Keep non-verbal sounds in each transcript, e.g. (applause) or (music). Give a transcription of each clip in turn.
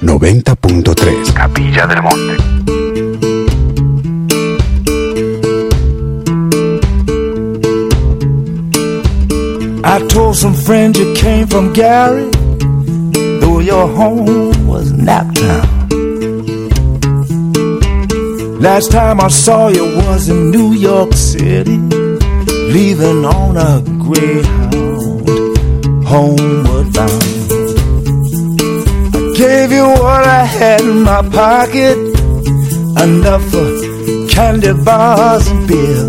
90.3 Capilla del Monte. I told some friends you came from Gary, though your home was Naptown. Last time I saw you was in New York City, leaving on a Greyhound, homeward bound. Gave you what I had in my pocket, enough for candy bars and beer.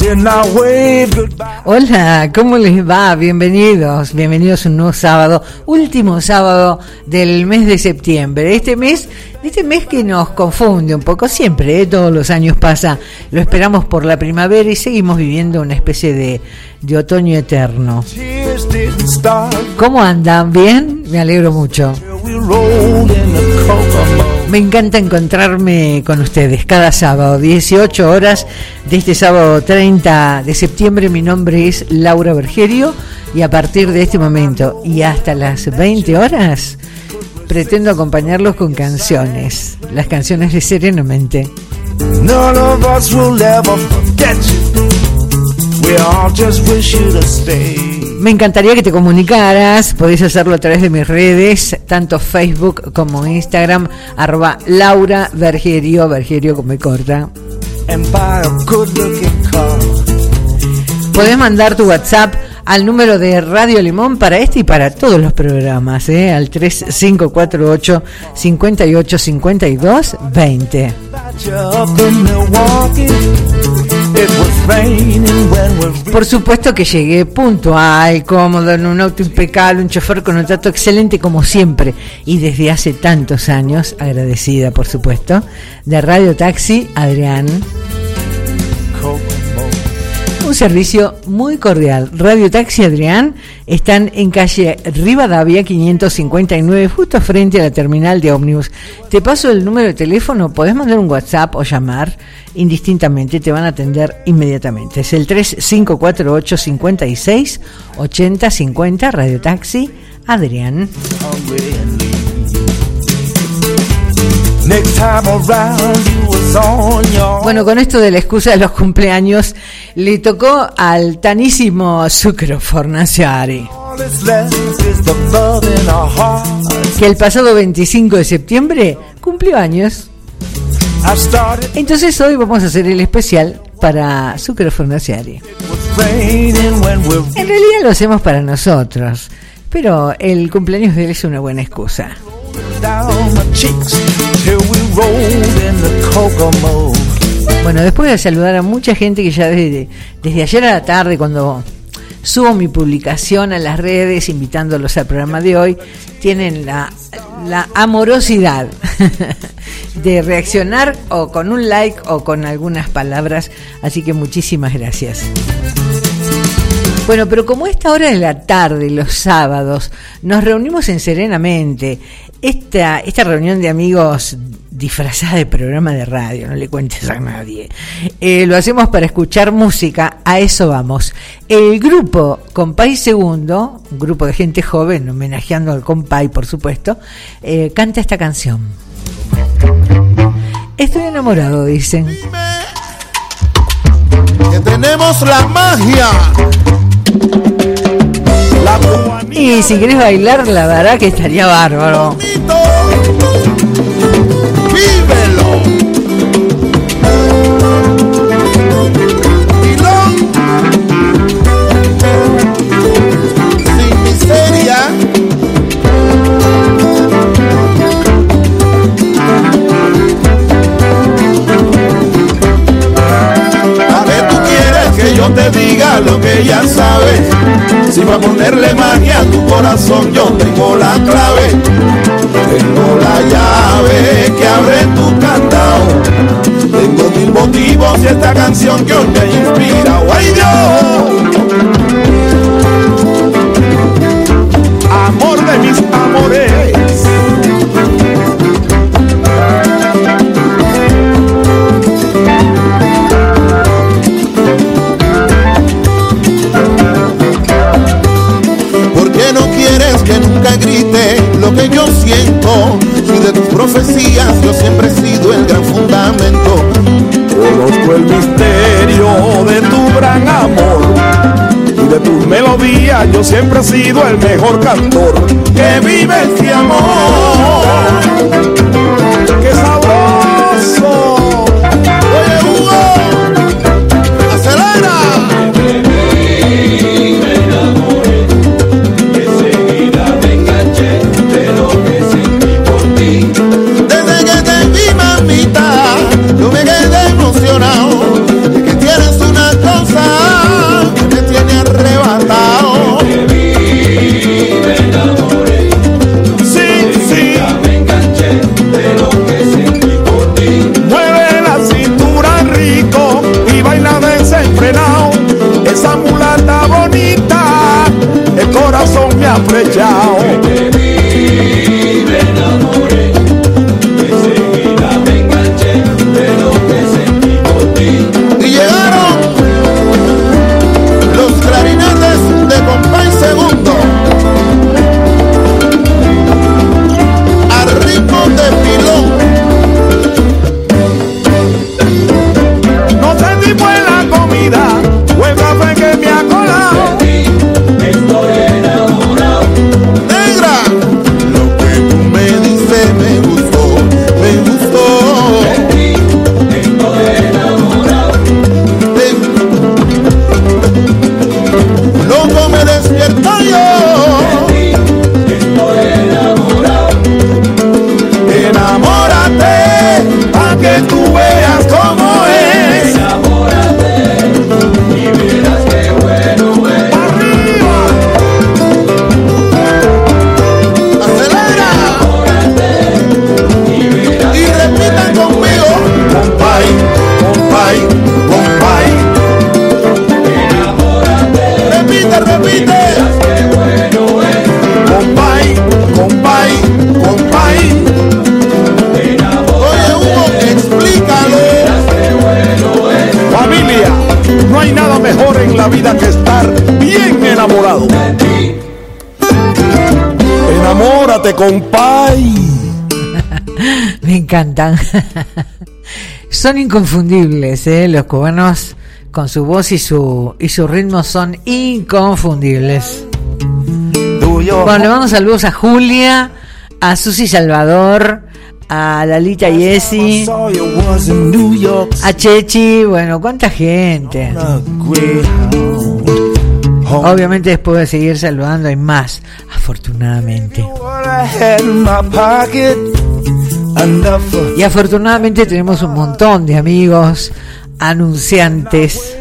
Then I waved goodbye. Hola, ¿cómo les va? Bienvenidos, bienvenidos a un nuevo sábado, último sábado del mes de septiembre. Este mes, este mes que nos confunde un poco siempre, ¿eh? todos los años pasa, lo esperamos por la primavera y seguimos viviendo una especie de, de otoño eterno. ¿Cómo andan? ¿Bien? Me alegro mucho. Me encanta encontrarme con ustedes cada sábado, 18 horas de este sábado 30 de septiembre. Mi nombre es Laura Bergerio y a partir de este momento y hasta las 20 horas pretendo acompañarlos con canciones, las canciones de Serenamente. Me encantaría que te comunicaras, podés hacerlo a través de mis redes, tanto Facebook como Instagram, arroba Laura Bergerio, Bergerio como me corta. Podés mandar tu WhatsApp al número de Radio Limón para este y para todos los programas, ¿eh? al 3548 58 52 20. Por supuesto que llegué puntual, cómodo, en un auto impecable, un chofer con un trato excelente como siempre y desde hace tantos años, agradecida por supuesto, de Radio Taxi Adrián. Un servicio muy cordial. Radio Taxi Adrián están en calle Rivadavia 559, justo frente a la terminal de ómnibus. Te paso el número de teléfono, podés mandar un WhatsApp o llamar indistintamente, te van a atender inmediatamente. Es el 3548 56 80 50 Radio Taxi Adrián. Next time around, Bueno, con esto de la excusa de los cumpleaños, le tocó al tanísimo Zucchero Fornaciari. Que el pasado 25 de septiembre cumplió años. Entonces hoy vamos a hacer el especial para Zucchero Fornaciari. En realidad lo hacemos para nosotros, pero el cumpleaños de él es una buena excusa. Bueno, después de saludar a mucha gente que ya desde, desde ayer a la tarde, cuando subo mi publicación a las redes invitándolos al programa de hoy, tienen la, la amorosidad (laughs) de reaccionar o con un like o con algunas palabras, así que muchísimas gracias. Bueno, pero como esta hora de la tarde, los sábados, nos reunimos en Serenamente, esta, esta reunión de amigos disfrazada de programa de radio, no le cuentes a nadie, eh, lo hacemos para escuchar música, a eso vamos. El grupo Compay Segundo, un grupo de gente joven, homenajeando al Compay, por supuesto, eh, canta esta canción. Estoy enamorado, dicen. que tenemos la magia. Y si querés bailar, la verdad que estaría bárbaro. Te diga lo que ya sabes. Si va a ponerle magia a tu corazón, yo tengo la clave. Tengo la llave que abre tu candado. Tengo mil motivos y esta canción que hoy me inspira. ¡Ay Dios! Profecías, yo siempre he sido el gran fundamento. Conozco el misterio de tu gran amor y de tus melodías, yo siempre he sido el mejor cantor. Que vive este amor. Repite. Compay, compay, compay. Oye, Hugo, explícalo. Familia, no hay nada mejor en la vida que estar bien enamorado. Enamórate, compay. (laughs) Me encantan. (laughs) son inconfundibles, ¿eh? los cubanos con su voz y su, y su ritmo son inconfundibles. Bueno, le mando saludos a Julia, a Susi Salvador, a Lalita Yesi, a Chechi, bueno, cuánta gente. Obviamente después de seguir saludando hay más, afortunadamente. Y afortunadamente tenemos un montón de amigos anunciantes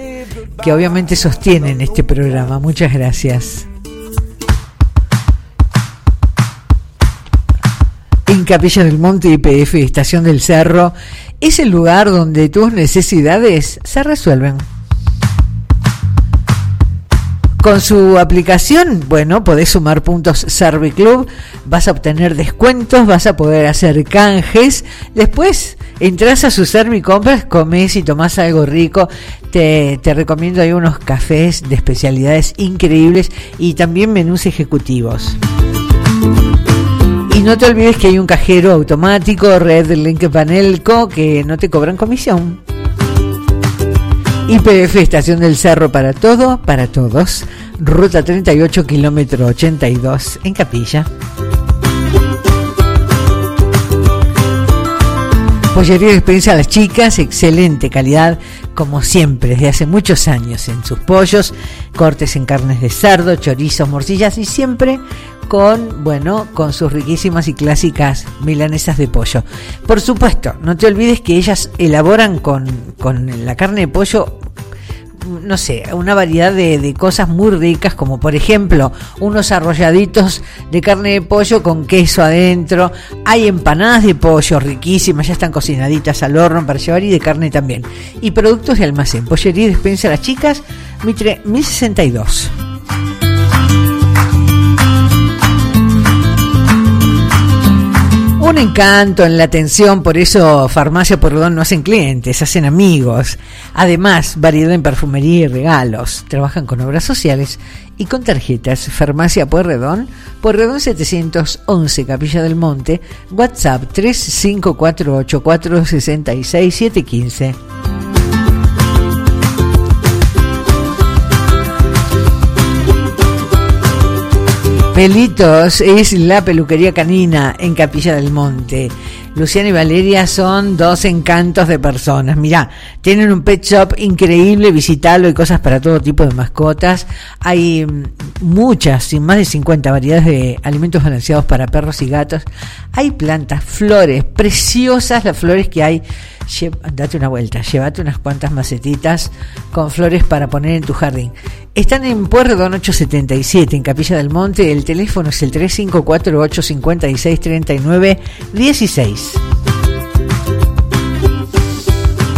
que obviamente sostienen este programa. Muchas gracias. En Capilla del Monte IPF, Estación del Cerro, es el lugar donde tus necesidades se resuelven. Con su aplicación, bueno, podés sumar puntos Serviclub, vas a obtener descuentos, vas a poder hacer canjes. Después entras a su Servicompras, comes y tomás algo rico. Te, te recomiendo hay unos cafés de especialidades increíbles y también menús ejecutivos. Y no te olvides que hay un cajero automático, red link Panelco, que no te cobran comisión. IPF Estación del Cerro para todo, para todos. Ruta 38, kilómetro 82 en Capilla. Pollería de experiencia a las chicas, excelente calidad, como siempre, desde hace muchos años en sus pollos, cortes en carnes de cerdo, chorizos, morcillas y siempre con, bueno, con sus riquísimas y clásicas milanesas de pollo. Por supuesto, no te olvides que ellas elaboran con, con la carne de pollo no sé, una variedad de, de, cosas muy ricas, como por ejemplo unos arrolladitos de carne de pollo con queso adentro. Hay empanadas de pollo riquísimas, ya están cocinaditas al horno para llevar y de carne también. Y productos de almacén, pollería y despensa a las chicas, Mitre 1062. Un encanto en la atención, por eso Farmacia Porredón no hacen clientes, hacen amigos. Además, variedad en perfumería y regalos. Trabajan con obras sociales y con tarjetas. Farmacia Puerredón, Puerredón 711, Capilla del Monte, WhatsApp 3548 Pelitos es la peluquería canina en Capilla del Monte. Luciana y Valeria son dos encantos de personas. Mirá, tienen un pet shop increíble, visitalo, hay cosas para todo tipo de mascotas. Hay mm, muchas, más de 50 variedades de alimentos balanceados para perros y gatos. Hay plantas, flores, preciosas las flores que hay date una vuelta, llévate unas cuantas macetitas con flores para poner en tu jardín. Están en Puerto 877, en Capilla del Monte. El teléfono es el 3548 56 39 16.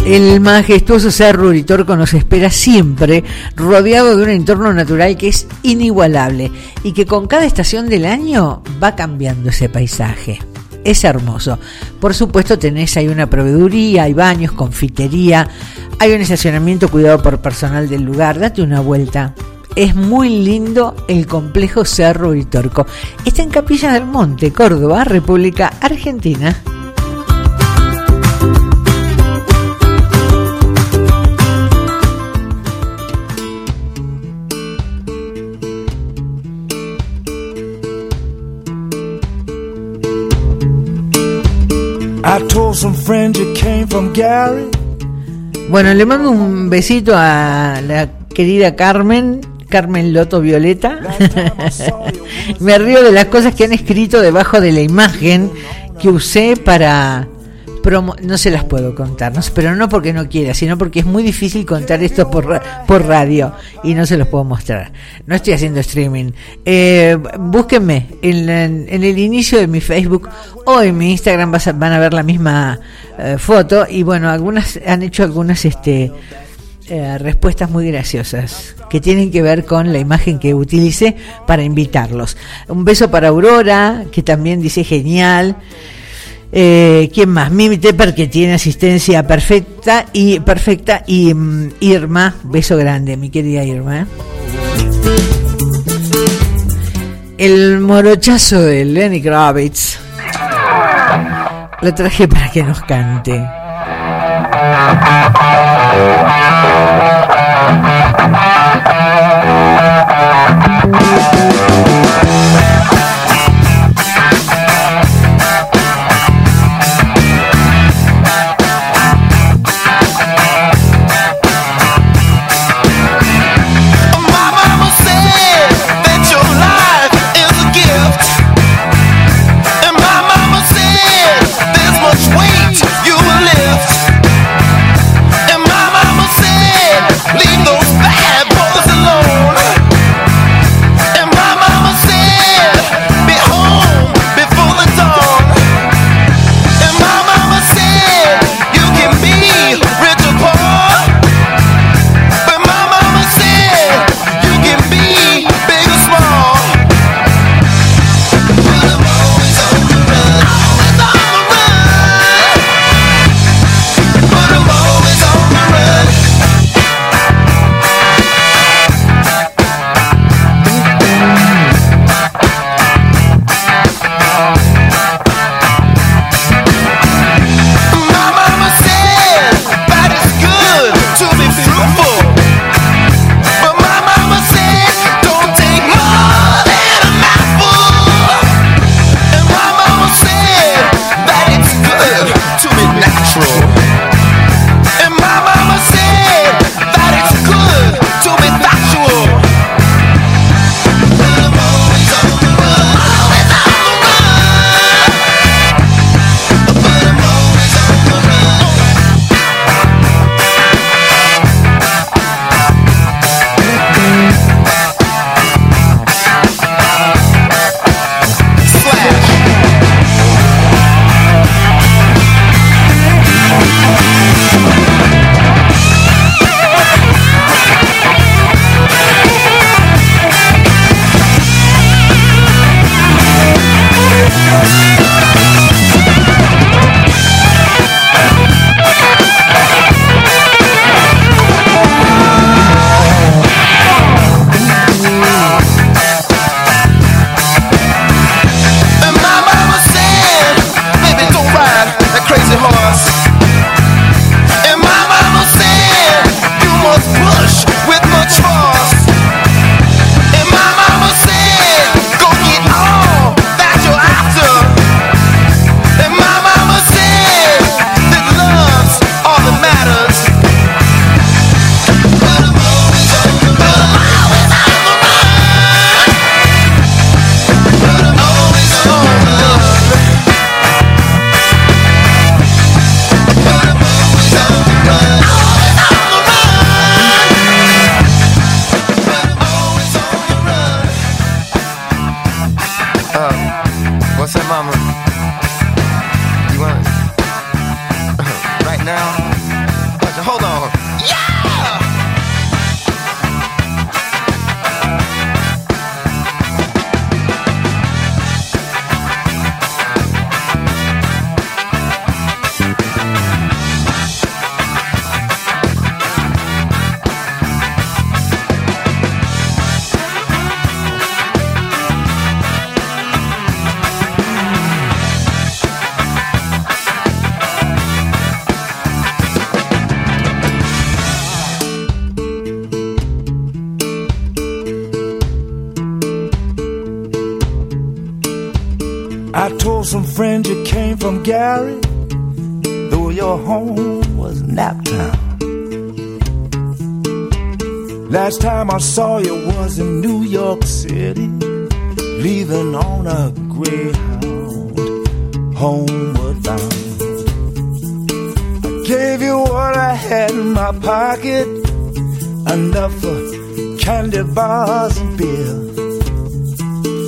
El majestuoso Cerro Uritorco nos espera siempre, rodeado de un entorno natural que es inigualable y que con cada estación del año va cambiando ese paisaje es hermoso. Por supuesto tenés ahí una proveeduría, hay baños, confitería, hay un estacionamiento cuidado por personal del lugar, date una vuelta. Es muy lindo el complejo Cerro Uritorco. Está en Capilla del Monte, Córdoba, República Argentina. Bueno, le mando un besito a la querida Carmen, Carmen Loto Violeta. (laughs) Me río de las cosas que han escrito debajo de la imagen que usé para no se las puedo contar, no, pero no porque no quiera, sino porque es muy difícil contar esto por, por radio y no se los puedo mostrar. No estoy haciendo streaming. Eh, búsquenme en, en, el inicio de mi Facebook o en mi Instagram van a ver la misma eh, foto y bueno, algunas han hecho algunas este eh, respuestas muy graciosas que tienen que ver con la imagen que utilicé para invitarlos. Un beso para Aurora, que también dice genial. Eh, ¿Quién más? Mimi Tepper que tiene asistencia perfecta y perfecta y mm, Irma, beso grande, mi querida Irma. ¿eh? El morochazo de Lenny Kravitz lo traje para que nos cante.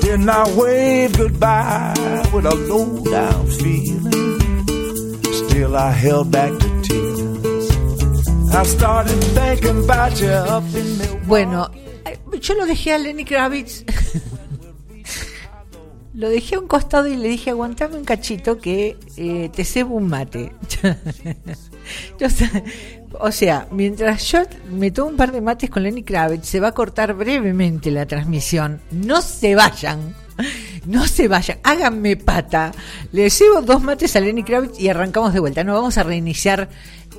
Then I goodbye with a feeling. Still, I held back the tears. I started thinking about you. Bueno, eh, yo lo dejé a Lenny Kravitz. lo dejé a un costado y le dije, aguantame un cachito que eh, te cebo un mate. (laughs) Yo o sea, mientras yo me tomo un par de mates con Lenny Kravitz, se va a cortar brevemente la transmisión. No se vayan. No se vayan, háganme pata. Le cebo dos mates a Lenny Kravitz y arrancamos de vuelta. No vamos a reiniciar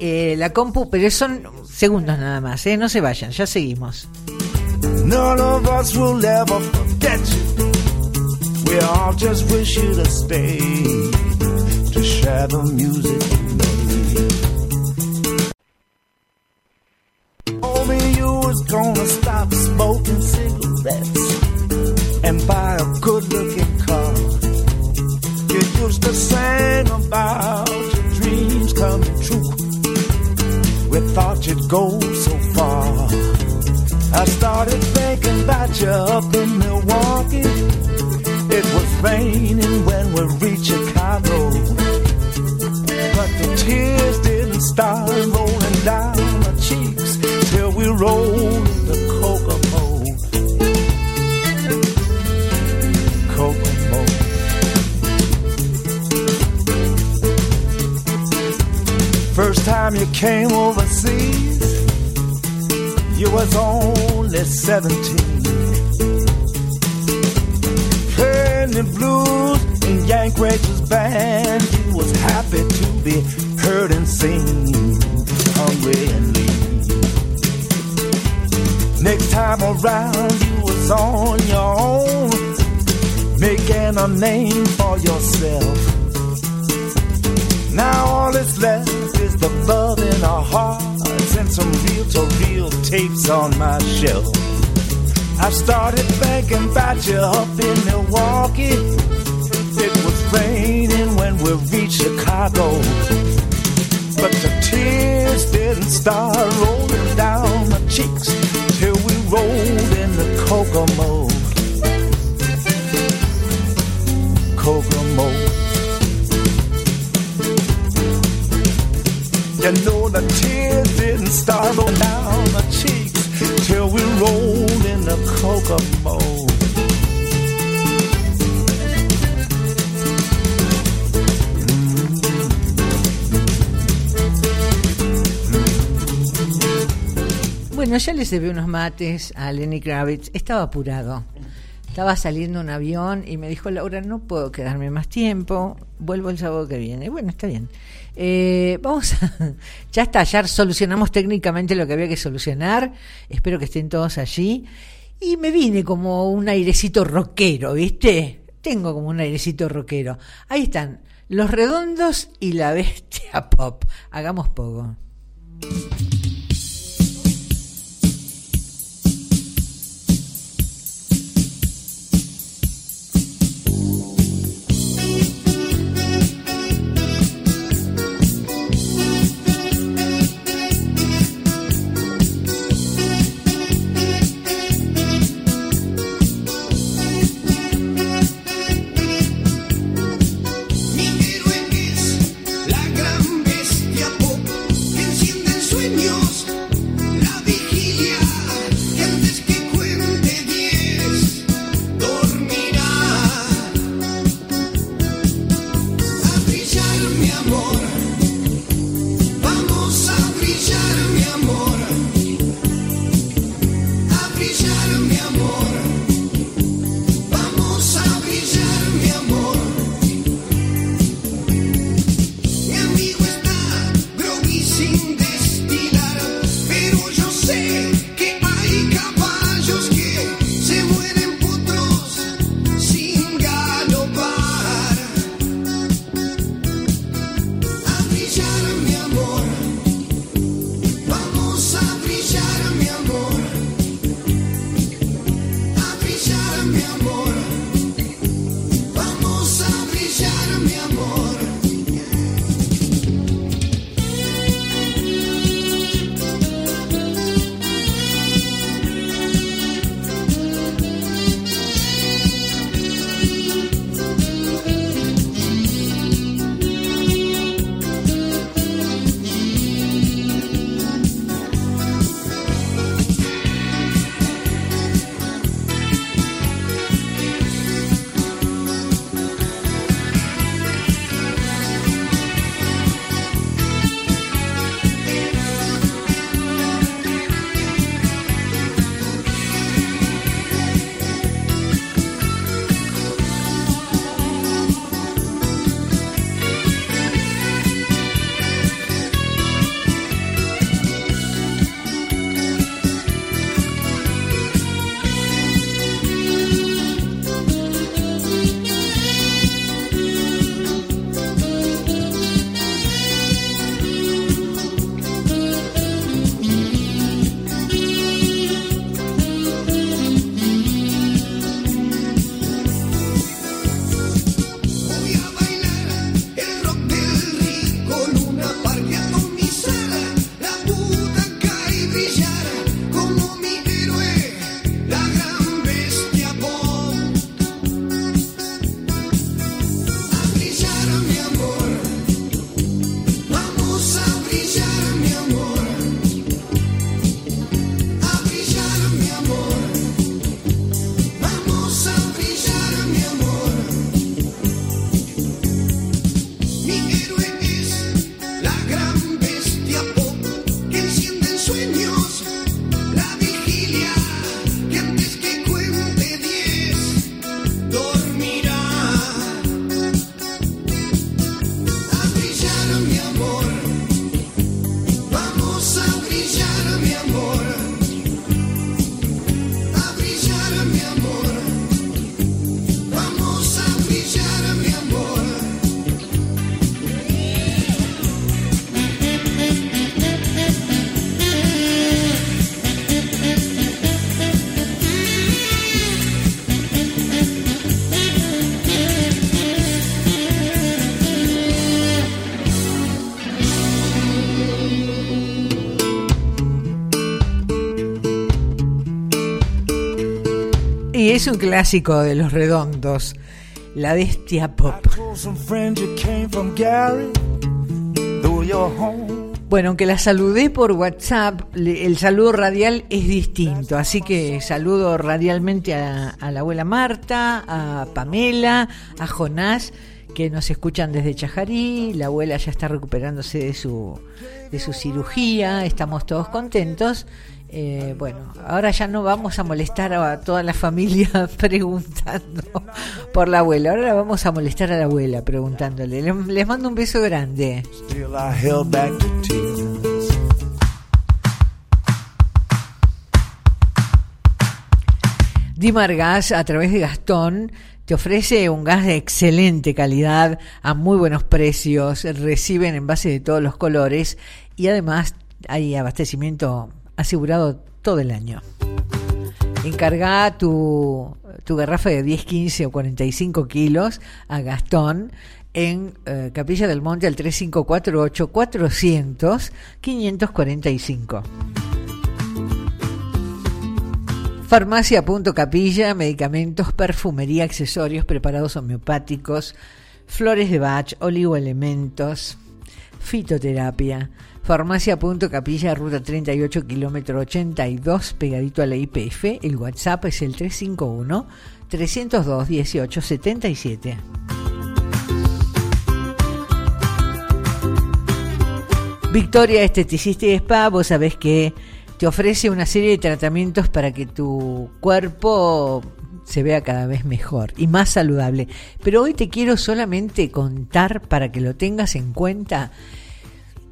eh, la compu, pero son segundos nada más, ¿eh? No se vayan, ya seguimos. None of us will ever forget you. We all just wish you to stay to share the music gonna stop smoking cigarettes and buy a good-looking car. You used to sing about your dreams coming true. We thought you'd go so far. I started thinking about you up in Milwaukee. It was raining when we reached Chicago. But the tears didn't start rolling down we rolled the Kokomo. Kokomo. First time you came overseas, you was only 17. Playing the blues in Yank Rachel's band, you was happy to be heard and seen, hungry and around, you was on your own, making a name for yourself. Now all that's left is the love in our hearts and some real to real tapes on my shelf. I started thinking about you up in Milwaukee. It was raining when we reached Chicago. But the tears didn't start rolling down my cheeks rolled in the Kokomo. Kokomo. You know the tears didn't start rolling down my cheeks till we rolled in the Kokomo. Bueno, ya le cebé unos mates a Lenny Kravitz. Estaba apurado. Estaba saliendo un avión y me dijo, Laura, no puedo quedarme más tiempo. Vuelvo el sábado que viene. Bueno, está bien. Eh, vamos a... (laughs) Ya está, ya solucionamos técnicamente lo que había que solucionar. Espero que estén todos allí. Y me vine como un airecito rockero, ¿viste? Tengo como un airecito rockero. Ahí están, los redondos y la bestia pop. Hagamos poco. Es un clásico de los redondos, La Bestia Pop. Bueno, aunque la saludé por WhatsApp, el saludo radial es distinto, así que saludo radialmente a, a la abuela Marta, a Pamela, a Jonás que nos escuchan desde Chajarí, la abuela ya está recuperándose de su, de su cirugía, estamos todos contentos. Eh, bueno, ahora ya no vamos a molestar a toda la familia (laughs) preguntando por la abuela, ahora vamos a molestar a la abuela preguntándole. Les, mando un beso grande. Dimargas, a través de Gastón, te ofrece un gas de excelente calidad a muy buenos precios, reciben envases de todos los colores y además hay abastecimiento asegurado todo el año. Encarga tu, tu garrafa de 10, 15 o 45 kilos a Gastón en eh, Capilla del Monte al 3548 400 545. Farmacia Punto Capilla, medicamentos, perfumería, accesorios, preparados homeopáticos, flores de Bach, oligoelementos, fitoterapia. Farmacia Capilla, ruta 38, kilómetro 82, pegadito a la IPF. El WhatsApp es el 351 302 1877. Victoria Esteticista y Spa, vos sabés que te ofrece una serie de tratamientos para que tu cuerpo se vea cada vez mejor y más saludable. Pero hoy te quiero solamente contar para que lo tengas en cuenta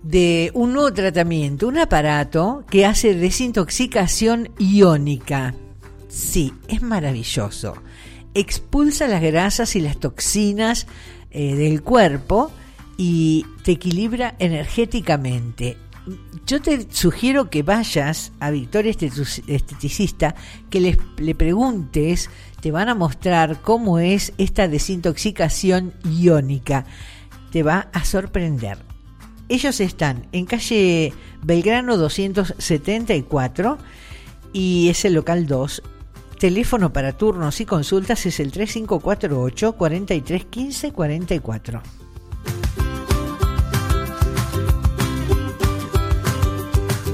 de un nuevo tratamiento, un aparato que hace desintoxicación iónica. Sí, es maravilloso. Expulsa las grasas y las toxinas eh, del cuerpo y te equilibra energéticamente yo te sugiero que vayas a Victoria Esteticista, que les, le preguntes, te van a mostrar cómo es esta desintoxicación iónica. Te va a sorprender. Ellos están en calle Belgrano 274 y es el local 2. Teléfono para turnos y consultas es el 3548 4315 44.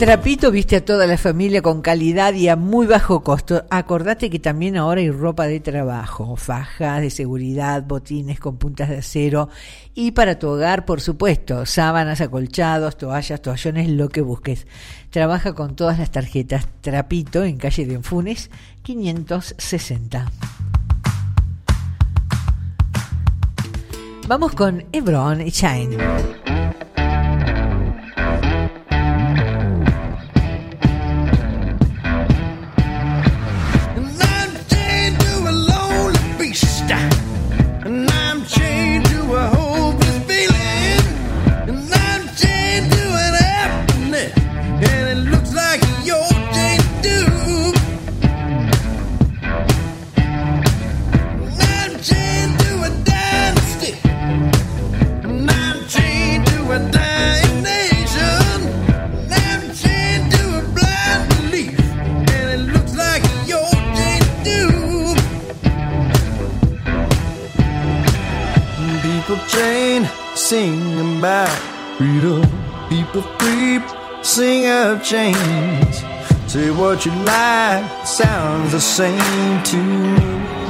Trapito viste a toda la familia con calidad y a muy bajo costo. Acordate que también ahora hay ropa de trabajo, fajas de seguridad, botines con puntas de acero y para tu hogar, por supuesto, sábanas, acolchados, toallas, toallones, lo que busques. Trabaja con todas las tarjetas. Trapito en calle de Enfunes 560. Vamos con Hebron y Shine. Sing about freedom. People creep, sing of chains. Say what you like, sounds the same to me.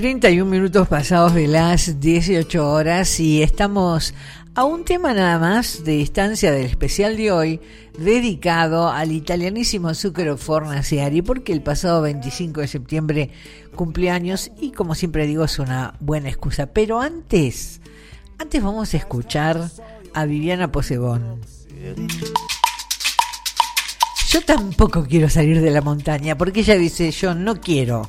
31 minutos pasados de las 18 horas y estamos a un tema nada más de distancia del especial de hoy dedicado al italianísimo Zucchero Fornaciari porque el pasado 25 de septiembre cumpleaños y como siempre digo es una buena excusa. Pero antes, antes vamos a escuchar a Viviana Posebón. Yo tampoco quiero salir de la montaña porque ella dice yo no quiero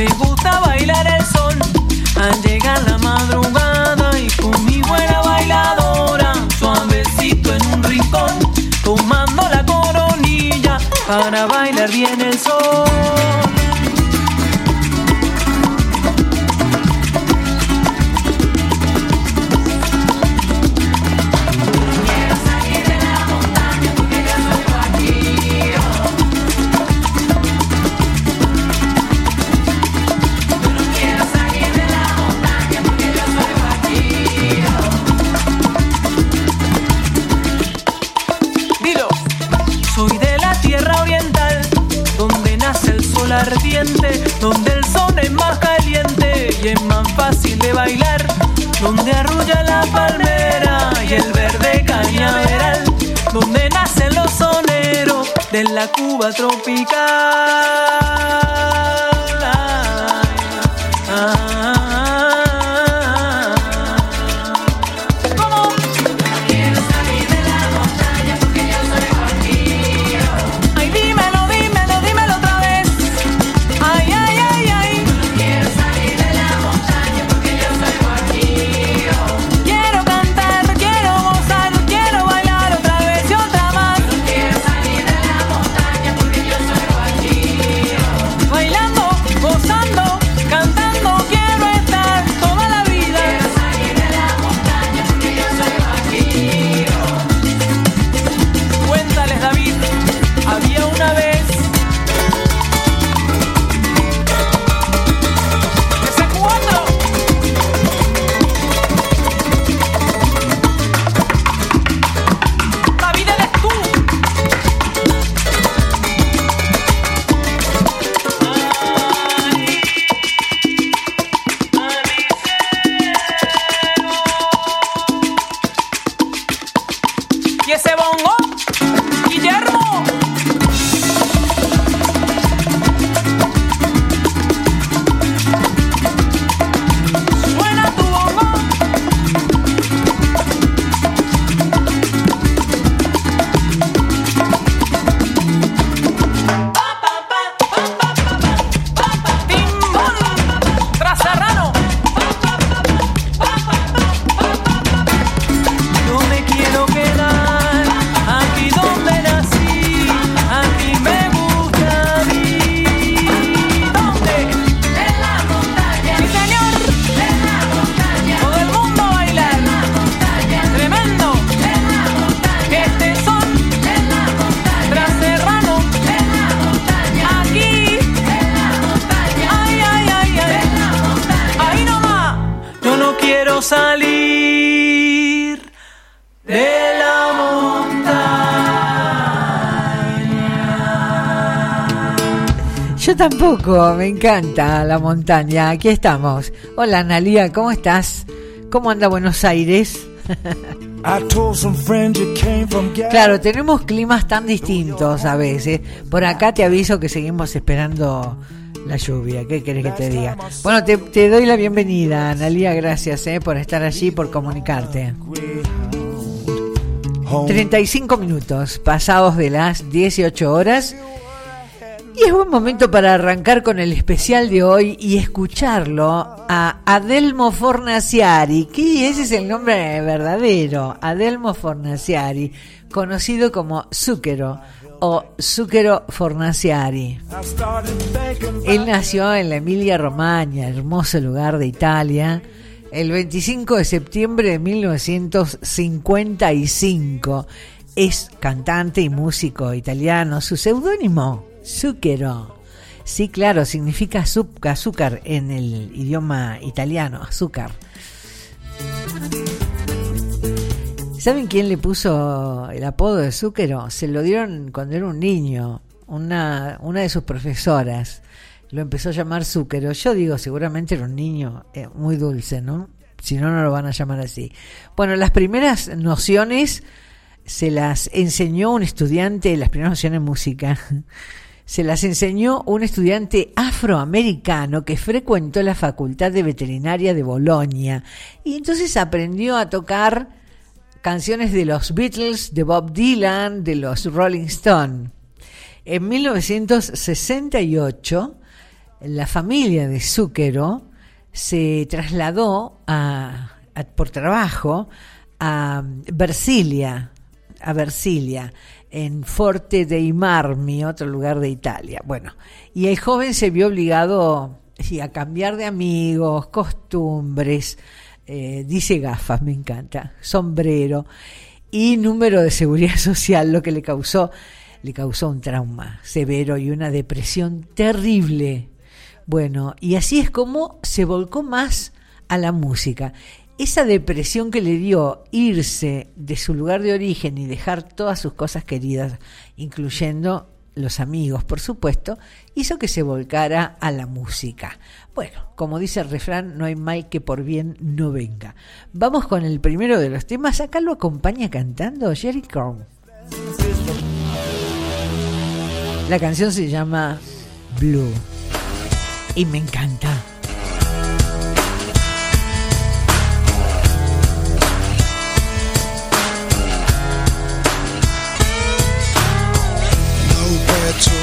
me gusta bailar el sol al llegar la madrugada y con mi buena bailadora, suavecito en un rincón, tomando la coronilla para bailar bien el sol. Donde el sol es más caliente y es más fácil de bailar, donde arrulla la palmera y el verde cañaveral, donde nacen los soneros de la Cuba tropical. Encanta la montaña. Aquí estamos. Hola Analia, ¿cómo estás? ¿Cómo anda Buenos Aires? claro, tenemos climas tan distintos a veces. Por acá te aviso que seguimos esperando la lluvia. ¿Qué querés que te diga? Bueno, te, doy la bienvenida, Analia. Gracias eh, por estar allí, por comunicarte. 35 minutos pasados de las 18 horas. Y es buen momento para arrancar con el especial de hoy y escucharlo a Adelmo Fornaciari, que ese es el nombre verdadero, Adelmo Fornaciari, conocido como Zucchero o Zucchero Fornaciari. Él nació en la Emilia Romagna, hermoso lugar de Italia, el 25 de septiembre de 1955. Es cantante y músico italiano. Su seudónimo Zucchero. Sí, claro, significa azúcar en el idioma italiano, azúcar. ¿Saben quién le puso el apodo de Zucchero? Se lo dieron cuando era un niño. Una, una de sus profesoras lo empezó a llamar Zucchero. Yo digo, seguramente era un niño eh, muy dulce, ¿no? Si no, no lo van a llamar así. Bueno, las primeras nociones se las enseñó un estudiante, las primeras nociones en música, se las enseñó un estudiante afroamericano que frecuentó la Facultad de Veterinaria de Bolonia y entonces aprendió a tocar canciones de los Beatles, de Bob Dylan, de los Rolling Stones. En 1968, la familia de Zucchero se trasladó a, por trabajo a Versilia, a Versilia, en Forte dei Marmi, otro lugar de Italia. Bueno, y el joven se vio obligado a cambiar de amigos, costumbres, eh, dice gafas, me encanta, sombrero y número de seguridad (laughs) social, lo que le causó, le causó un trauma severo y una depresión terrible. Bueno, y así es como se volcó más a la música esa depresión que le dio irse de su lugar de origen y dejar todas sus cosas queridas, incluyendo los amigos, por supuesto, hizo que se volcara a la música. Bueno, como dice el refrán, no hay mal que por bien no venga. Vamos con el primero de los temas. Acá lo acompaña cantando Jerry Crown. La canción se llama Blue y me encanta. Petrol in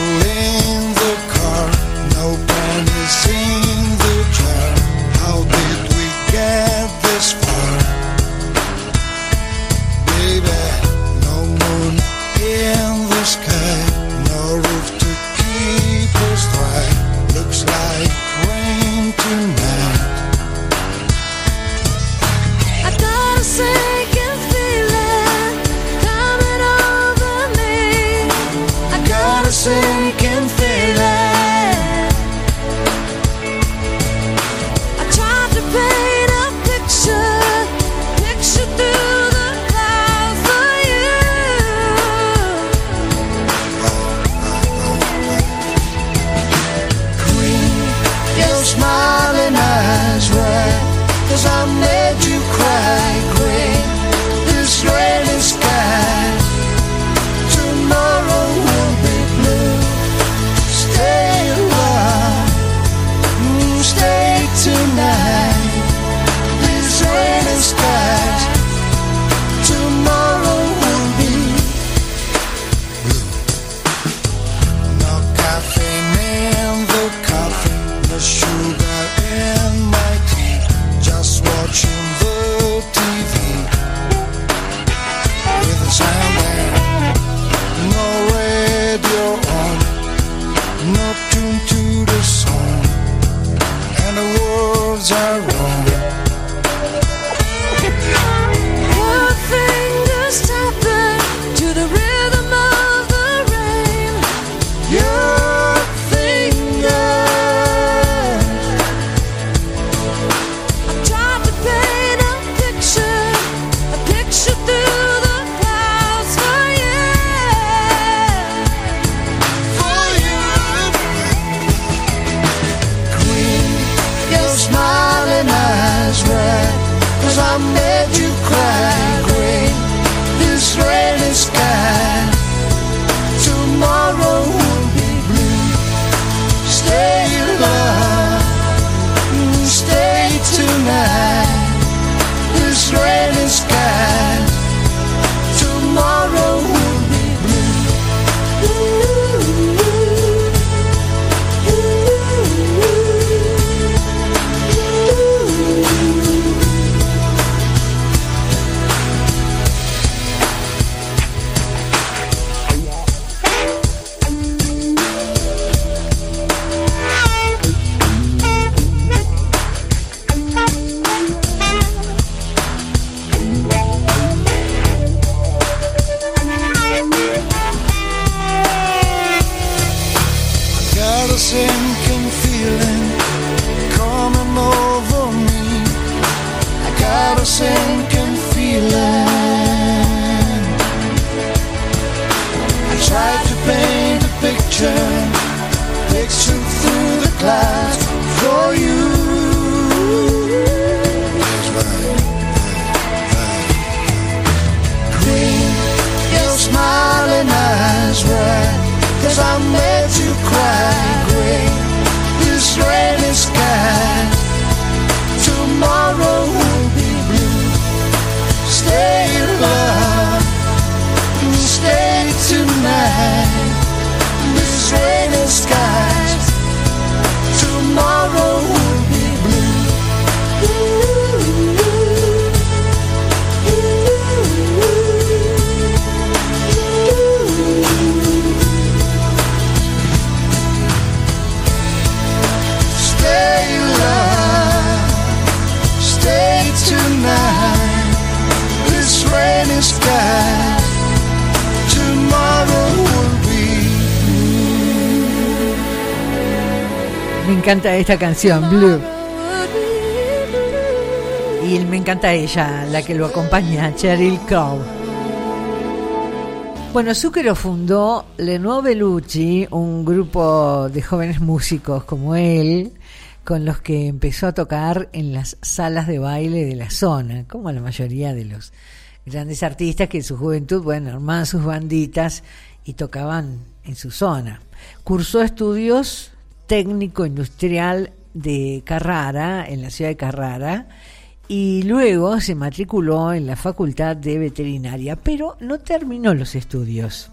esta canción, Blue. Y me encanta ella, la que lo acompaña, Cheryl Crow. Bueno, Zucchero fundó Le Nuove Luci, un grupo de jóvenes músicos como él, con los que empezó a tocar en las salas de baile de la zona, como la mayoría de los grandes artistas que en su juventud, bueno, armaban sus banditas y tocaban en su zona. Cursó estudios técnico industrial de Carrara, en la ciudad de Carrara, y luego se matriculó en la Facultad de Veterinaria, pero no terminó los estudios.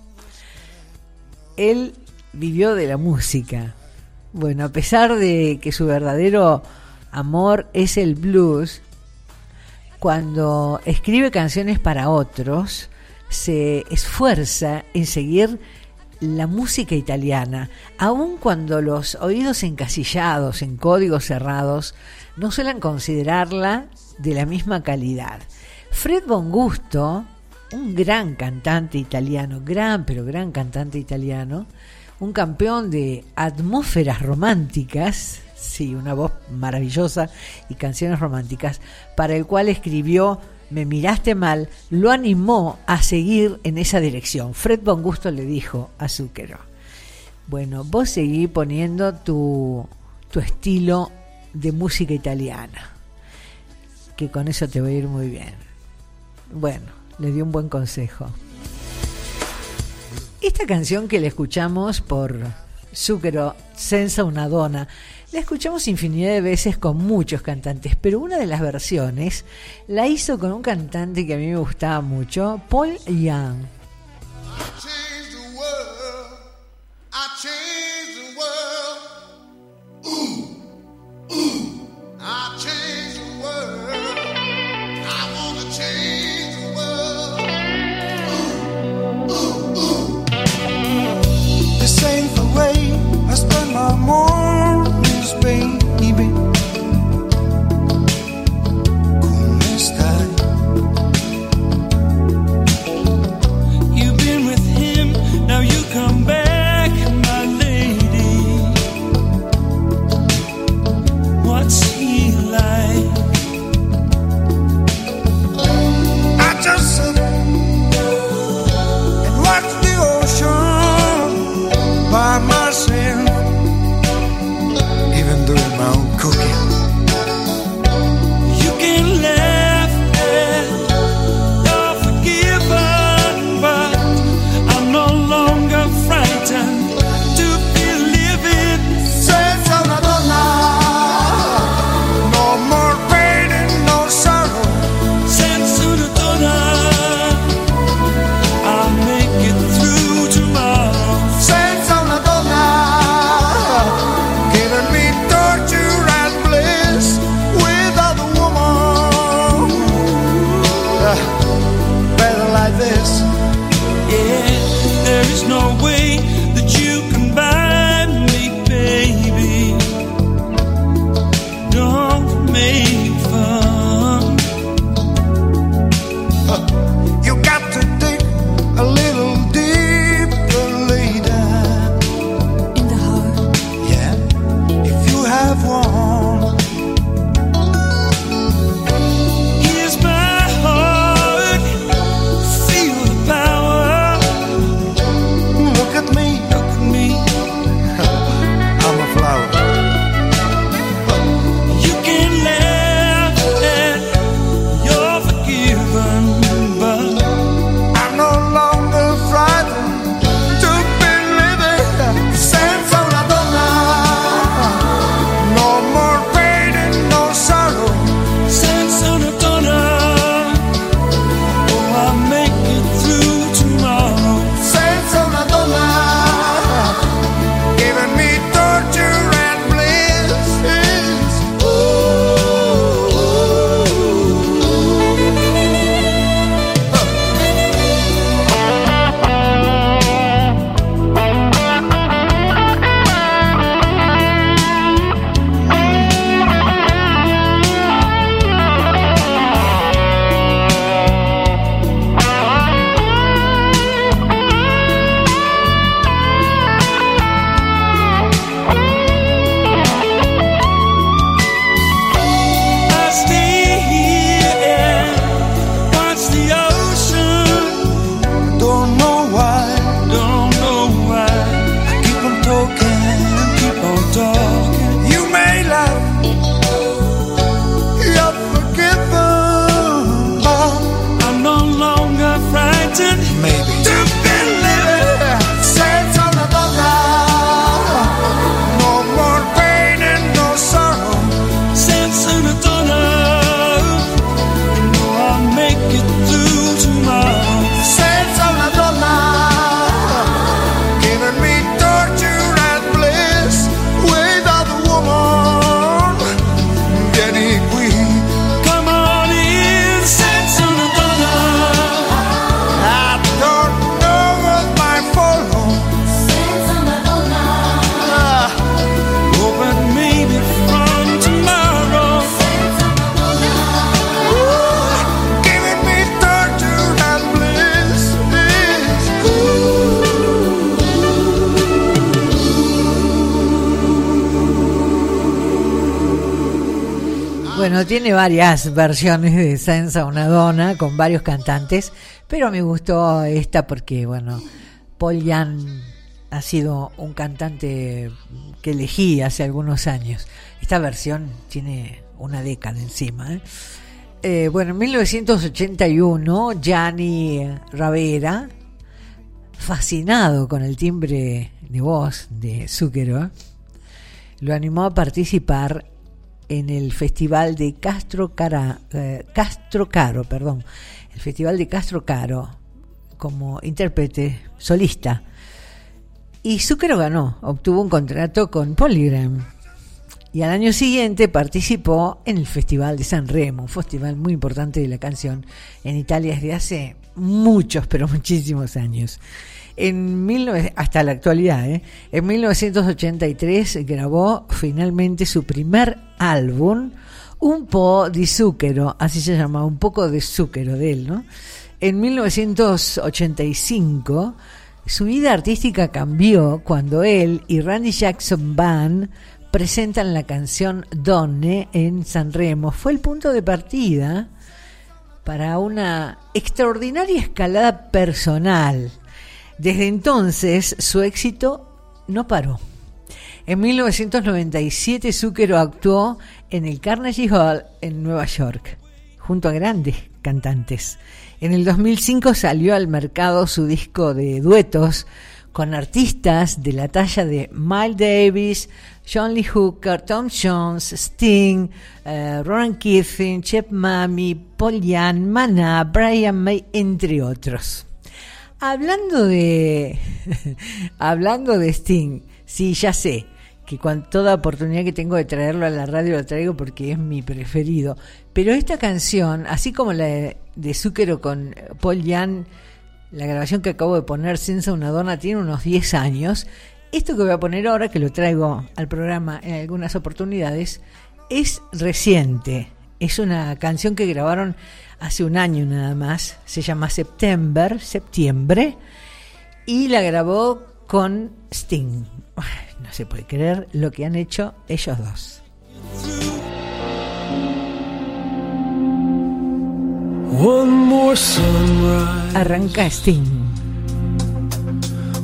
Él vivió de la música. Bueno, a pesar de que su verdadero amor es el blues, cuando escribe canciones para otros, se esfuerza en seguir la música italiana, aun cuando los oídos encasillados en códigos cerrados no suelen considerarla de la misma calidad. Fred Bongusto, un gran cantante italiano, gran pero gran cantante italiano, un campeón de atmósferas románticas, sí, una voz maravillosa y canciones románticas, para el cual escribió Me miraste mal, lo animó a seguir en esa dirección. Fred Bongusto le dijo a Zucchero, bueno, vos seguí poniendo tu, tu estilo de música italiana, que con eso te va a ir muy bien. Bueno, le dio un buen consejo. Esta canción que le escuchamos por Zucchero, Senza una dona, la escuchamos infinidad de veces con muchos cantantes, pero una de las versiones la hizo con un cantante que a mí me gustaba mucho, Paul Young. Varias versiones de Senza una dona con varios cantantes, pero me gustó esta porque, bueno, Paul Jan ha sido un cantante que elegí hace algunos años. Esta versión tiene una década encima. ¿eh? Eh, bueno, en 1981, Gianni Ravera, fascinado con el timbre de voz de Zucchero, lo animó a participar en el festival de Castro, Cara, eh, Castro Caro, perdón, el festival de Castro Caro como intérprete solista. Y Zucchero ganó, obtuvo un contrato con Polygram. Y al año siguiente participó en el Festival de San Remo, un festival muy importante de la canción en Italia desde hace muchos, pero muchísimos años. En hasta la actualidad, ¿eh? en 1983 grabó finalmente su primer álbum, Un po' di zucchero, así se llama, un poco de zucchero de él, ¿no? En 1985 su vida artística cambió cuando él y Randy Jackson Band presentan la canción Donne en San Remo. Fue el punto de partida para una extraordinaria escalada personal desde entonces su éxito no paró. En 1997 Zucchero actuó en el Carnegie Hall en Nueva York, junto a grandes cantantes. En el 2005 salió al mercado su disco de duetos con artistas de la talla de Miles Davis, John Lee Hooker, Tom Jones, Sting, uh, Ron Keating, Chip Mami, Paul Young, Maná, Brian May, entre otros. Hablando de. (laughs) hablando de Sting, sí, ya sé que con toda oportunidad que tengo de traerlo a la radio lo traigo porque es mi preferido. Pero esta canción, así como la de, de con Paul Jan, la grabación que acabo de poner, Senza una dona, tiene unos 10 años. Esto que voy a poner ahora, que lo traigo al programa en algunas oportunidades, es reciente. Es una canción que grabaron hace un año nada más, se llama September, septiembre, y la grabó con Sting. (sighs) No se puede creer lo que han hecho ellos dos. One more sunrise. Arranca Sting.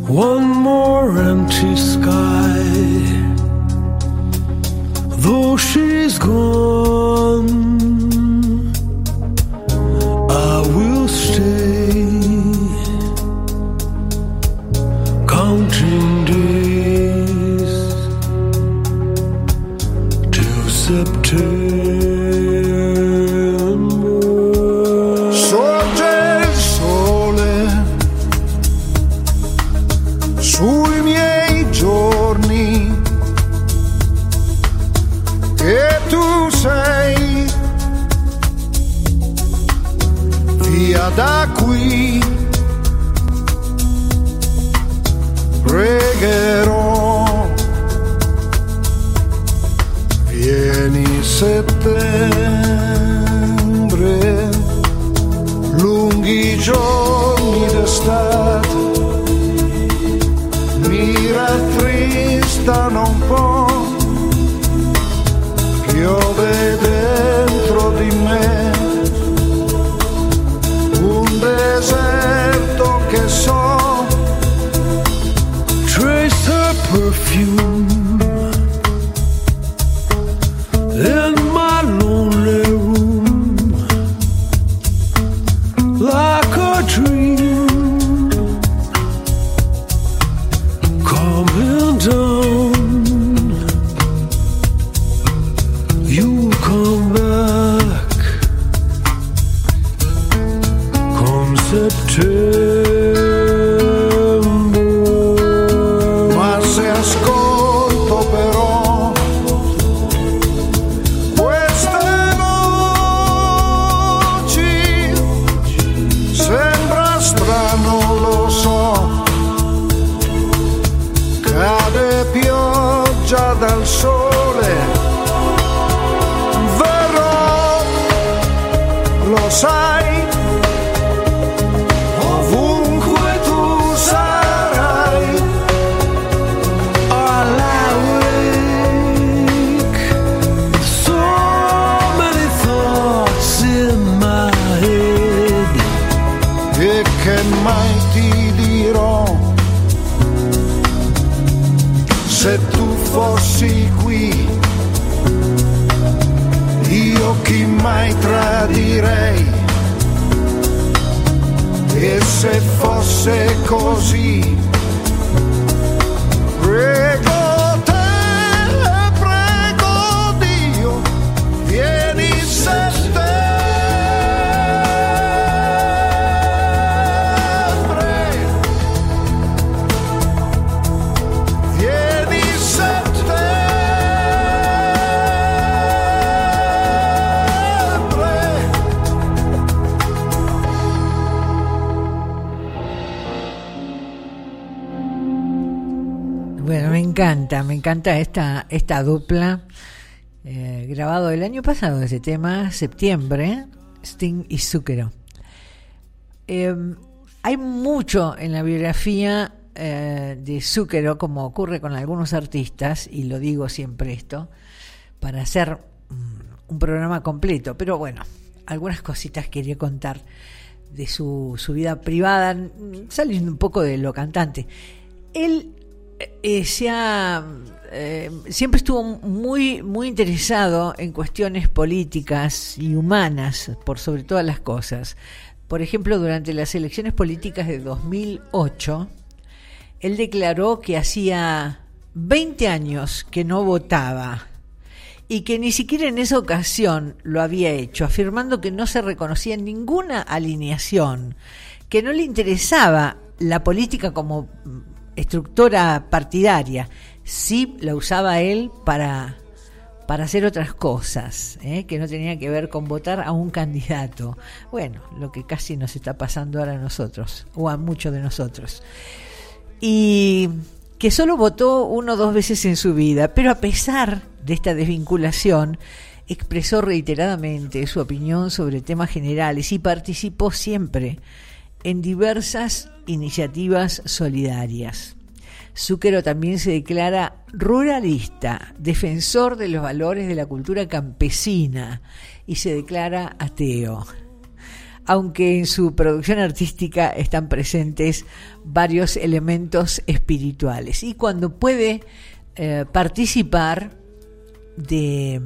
One more empty sky. Though she's gone. I will stay counting days till September. Da qui. Pregherò, vieni settembre, lunghi giorni d'estate, mi rattristano un po', piove present. Così, me encanta esta, esta dupla. eh, grabado el año pasado ese tema, septiembre, Sting y Zúquero. Eh, hay mucho en la biografía eh, de Zúquero, como ocurre con algunos artistas, y lo digo siempre esto, para hacer mm, un programa completo. Pero bueno, algunas cositas quería contar de su, su vida privada, mm, saliendo un poco de lo cantante. Él eh, se ha, eh, siempre estuvo muy, muy interesado en cuestiones políticas y humanas, por sobre todas las cosas. Por ejemplo, durante las elecciones políticas de 2008, él declaró que hacía 20 años que no votaba y que ni siquiera en esa ocasión lo había hecho, afirmando que no se reconocía ninguna alineación, que no le interesaba la política como estructura partidaria, sí la usaba él para, para hacer otras cosas, ¿eh? que no tenía que ver con votar a un candidato. Bueno, lo que casi nos está pasando ahora a nosotros, o a muchos de nosotros. Y que solo votó uno o dos veces en su vida, pero a pesar de esta desvinculación, expresó reiteradamente su opinión sobre temas generales y participó siempre en diversas iniciativas solidarias. Zúquero también se declara ruralista, defensor de los valores de la cultura campesina y se declara ateo. Aunque en su producción artística están presentes varios elementos espirituales. Y cuando puede eh, participar de,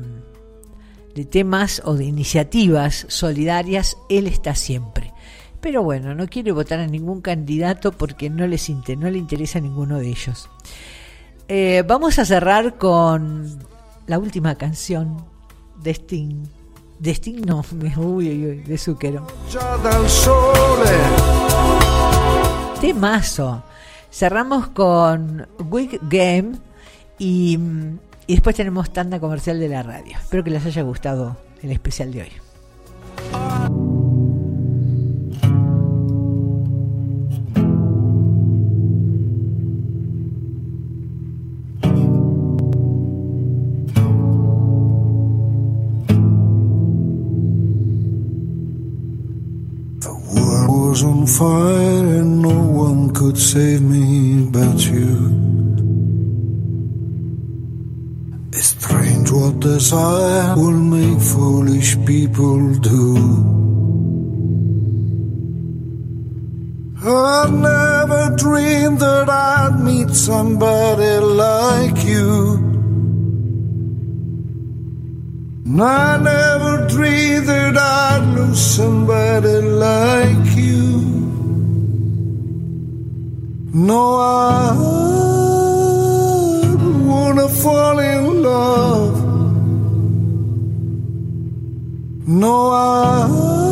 de temas o de iniciativas solidarias, él está siempre. Pero bueno, no quiere votar a ningún candidato porque no, les inter- no le interesa a ninguno de ellos. Eh, vamos a cerrar con la última canción de Sting. De Sting no, (laughs) uy, uy, uy, de Zucchero. Sole Temazo. Cerramos con Wig Game y, y después tenemos tanda comercial de la radio. Espero que les haya gustado el especial de hoy. Was on fire and no one could save me but you. It's strange what desire will make foolish people do. I never dreamed that I'd meet somebody like you. I never dreamed that I'd lose somebody like you. No, I wanna fall in love. No, I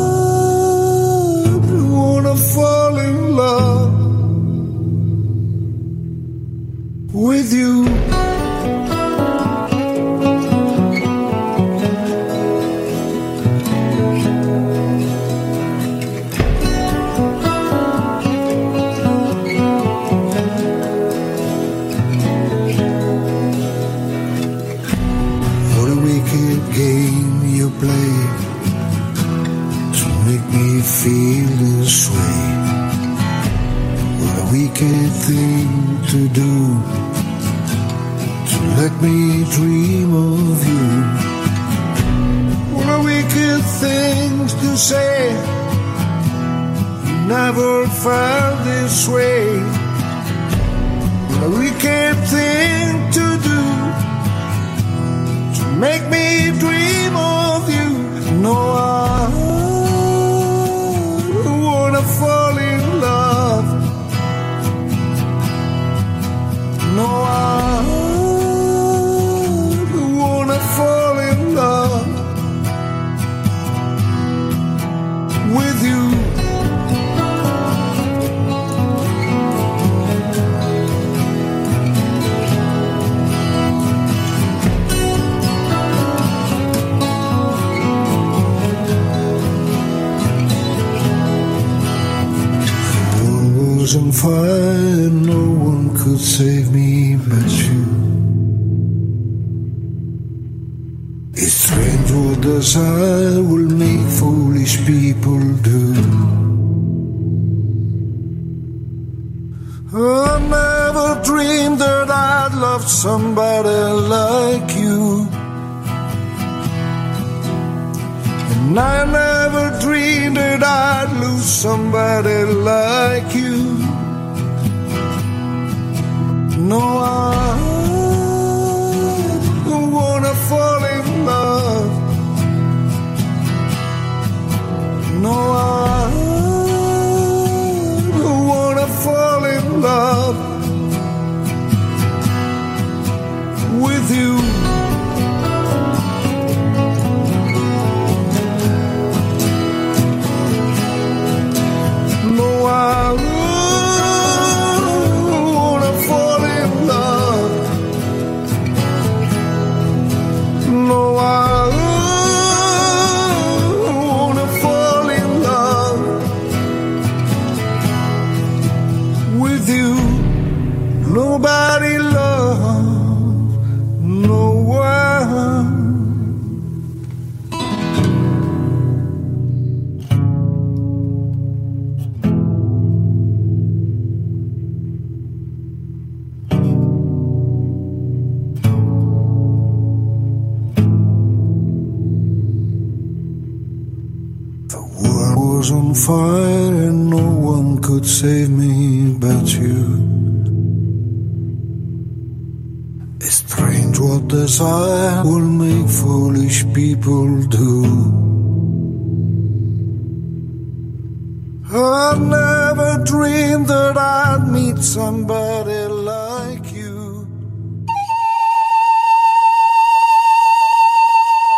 I never dreamed that I'd meet somebody like you.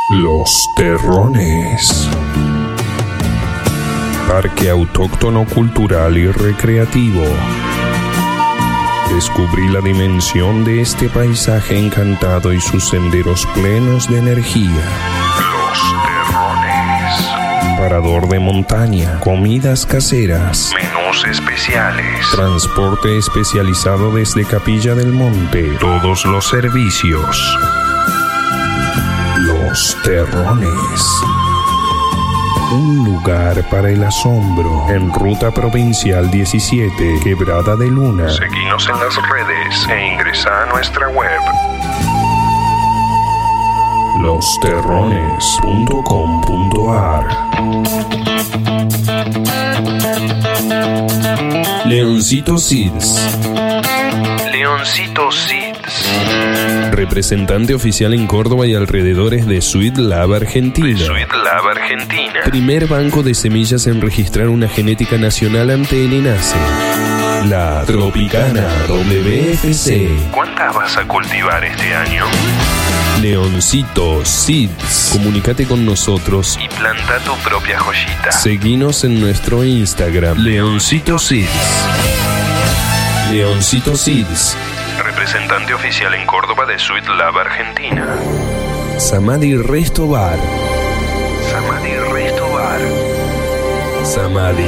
Los Terrones. Parque Autóctono Cultural y Recreativo. Descubrí la dimensión de este paisaje encantado y sus senderos plenos de energía. Parador de montaña, comidas caseras, menús especiales, transporte especializado desde Capilla del Monte, todos los servicios. Los Terrones. Un lugar para el asombro. En Ruta Provincial 17, Quebrada de Luna. Seguinos en las redes e ingresa a nuestra web. losterrones.com.ar Leoncito Seeds. Leoncito Seeds. Representante oficial en Córdoba y alrededores de Sweet Lab Argentina. Sweet Lab Argentina. Primer banco de semillas en registrar una genética nacional ante el INASE. La Tropicana WFC. ¿Cuántas vas a cultivar este año? Leoncito Seeds. Comunícate con nosotros y planta tu propia joyita. Seguinos en nuestro Instagram. Leoncito Seeds. Leoncito Seeds. Representante oficial en Córdoba de Sweet Lab Argentina. Samadhi Resto Bar. Samadhi Resto Bar. Samadhi.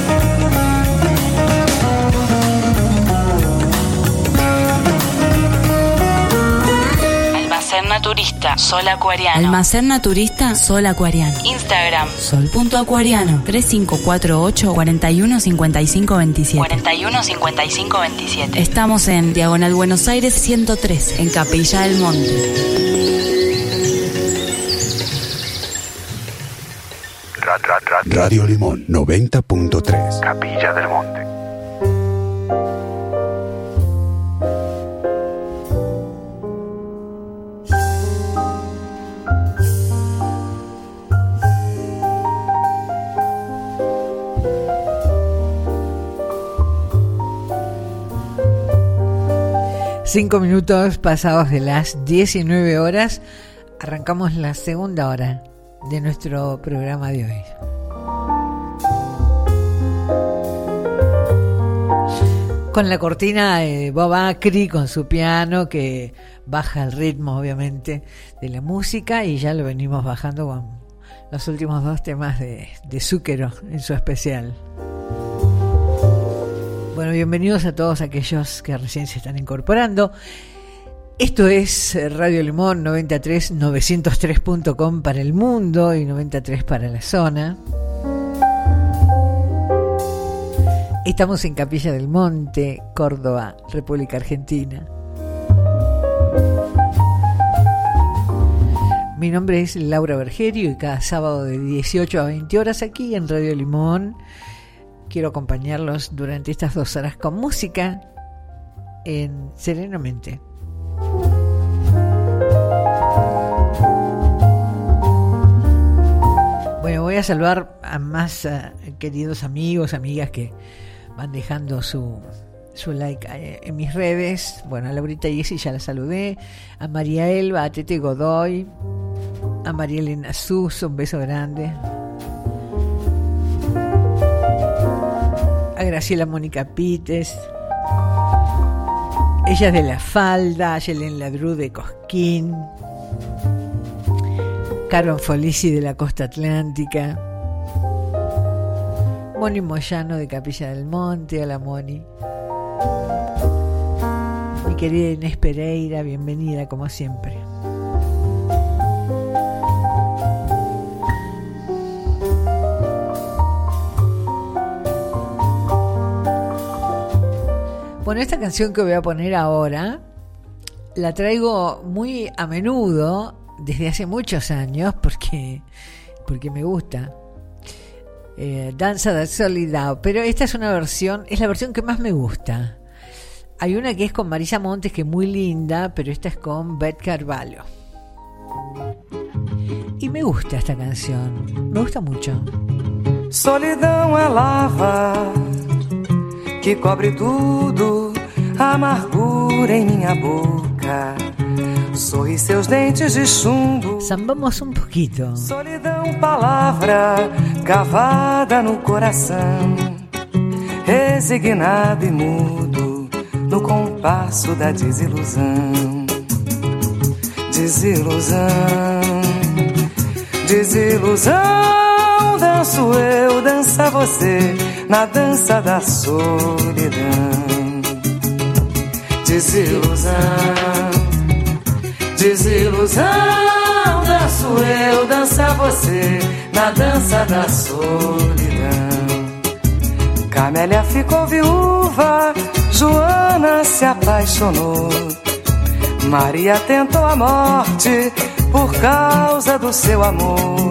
Almacén Naturista, Sol Acuariano. Almacén Naturista, Sol Acuariano. Instagram, sol.acuariano. 3548 415527 415527 Estamos en Diagonal Buenos Aires 103, en Capilla del Monte. Radio Limón 90.3. Capilla del Monte. Cinco minutos pasados de las 19 horas, arrancamos la segunda hora de nuestro programa de hoy. Con la cortina de Bob Acri con su piano que baja el ritmo obviamente de la música y ya lo venimos bajando con los últimos dos temas de, de Zúquero en su especial. Bueno, bienvenidos a todos aquellos que recién se están incorporando. Esto es Radio Limón 93 903.com para el mundo y 93 para la zona. Estamos en Capilla del Monte, Córdoba, República Argentina. Mi nombre es Laura Bergerio y cada sábado de 18 a 20 horas aquí en Radio Limón quiero acompañarlos durante estas dos horas con música en Serenamente. Bueno, voy a saludar a más eh, queridos amigos, amigas que van dejando su, su like eh, en mis redes. Bueno, a Laurita Yesi ya la saludé. A María Elba, a Tete Godoy, a María Elena Sus, un beso grande. Graciela Mónica Pites. Ella es de La Falda, Yelen Ladru de Cosquín. Carmen Folisi de la Costa Atlántica. Moni Moyano de Capilla del Monte, hola Moni. Mi querida Inés Pereira, bienvenida como siempre. Bueno, esta canción que voy a poner ahora la traigo muy a menudo desde hace muchos años porque, porque me gusta. Eh, Danza da Solidao, pero esta es una versión, es la versión que más me gusta. Hay una que es con Marisa Montes que es muy linda, pero esta es con Beth Carvalho. Y me gusta esta canción, me gusta mucho. Solidão é lava que cobre tudo, amargura em minha boca. Sorri seus dentes de chumbo. Zambamos un poquito. Solidão, palavra cavada no coração. Resignado e mudo no compasso da desilusão. Desilusão, desilusão. Danço eu, dança você na dança da solidão. Desilusão, desilusão. Danço eu, dança você na dança da solidão. Camélia ficou viúva, Joana se apaixonou. Maria tentou a morte por causa do seu amor.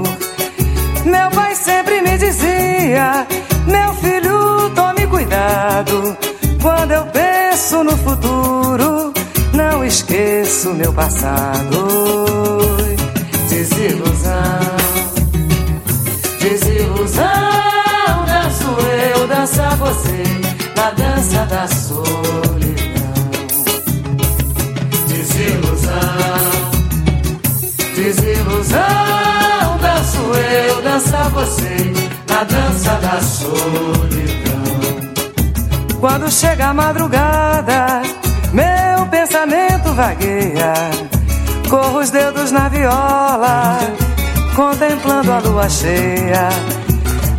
Meu pai sempre me dizia: Meu filho, tome cuidado. Quando eu penso no futuro, não esqueço meu passado. Desilusão, desilusão, danço eu, dança você, na dança da solidão. Você, na dança da solidão. Quando chega a madrugada, meu pensamento vagueia. Corro os dedos na viola, contemplando a lua cheia.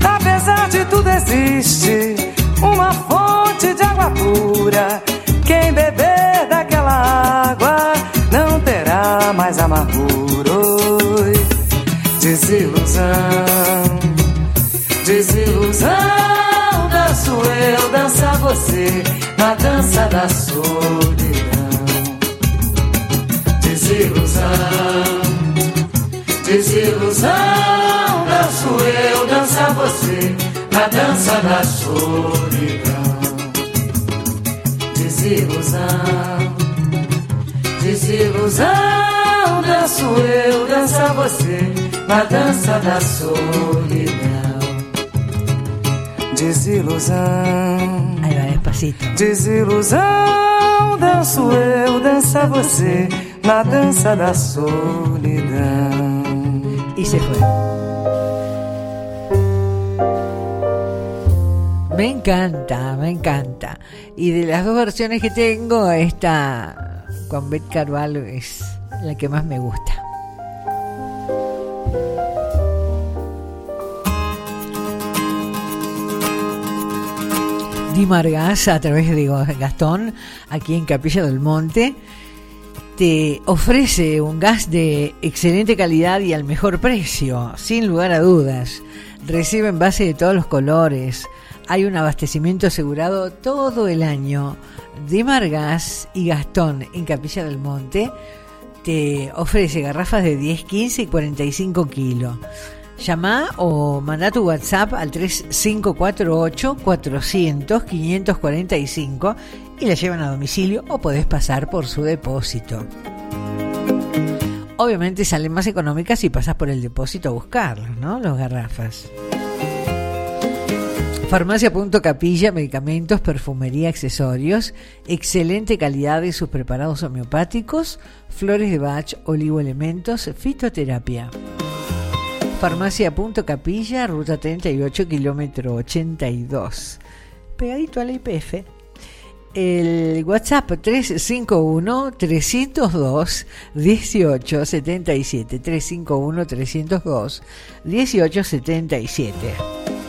Apesar de tudo, existe uma fonte de água pura. Quem beber daquela água não terá mais amargura. Desilusão, desilusão, danço eu, dança você, na dança da solidão. Desilusão, desilusão, danço eu, dança você, na dança da solidão. Desilusão, desilusão, danço eu, dança você, na dança da solidão. Desilusão. Ahí va despacito. Desilusão, danço eu, dança você, na dança da solidão. Y se fue. Me encanta, me encanta. Y de las dos versiones que tengo, esta con Beth Carvalho es la que más me gusta. Dimargas a través de Gastón, aquí en Capilla del Monte, te ofrece un gas de excelente calidad y al mejor precio, sin lugar a dudas. Recibe envase de todos los colores. Hay un abastecimiento asegurado todo el año. Dimargas y Gastón en Capilla del Monte te ofrece garrafas de 10, 15 y 45 kilos. Llama o manda tu WhatsApp al 3548 400 545 y la llevan a domicilio o podés pasar por su depósito. Obviamente salen más económicas si pasas por el depósito a buscarlas, ¿no? Los garrafas. Farmacia Punto Capilla, medicamentos, perfumería, accesorios, excelente calidad de sus preparados homeopáticos, flores de Bach, oligoelementos, fitoterapia. Farmacia Punto Capilla, ruta 38, kilómetro 82. Pegadito a la IPF. El WhatsApp 351-302-1877. 351-302-1877.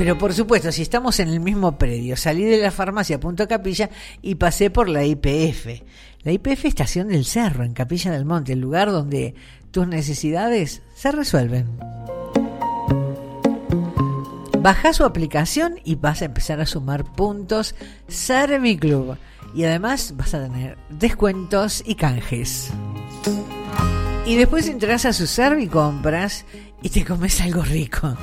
Pero por supuesto, si estamos en el mismo predio, salí de la farmacia Punto Capilla y pasé por la IPF. La IPF Estación del Cerro, en Capilla del Monte, el lugar donde tus necesidades se resuelven. Baja su aplicación y vas a empezar a sumar puntos Serviclub. Y además vas a tener descuentos y canjes. Y después entras a su Servicompras y te comes algo rico.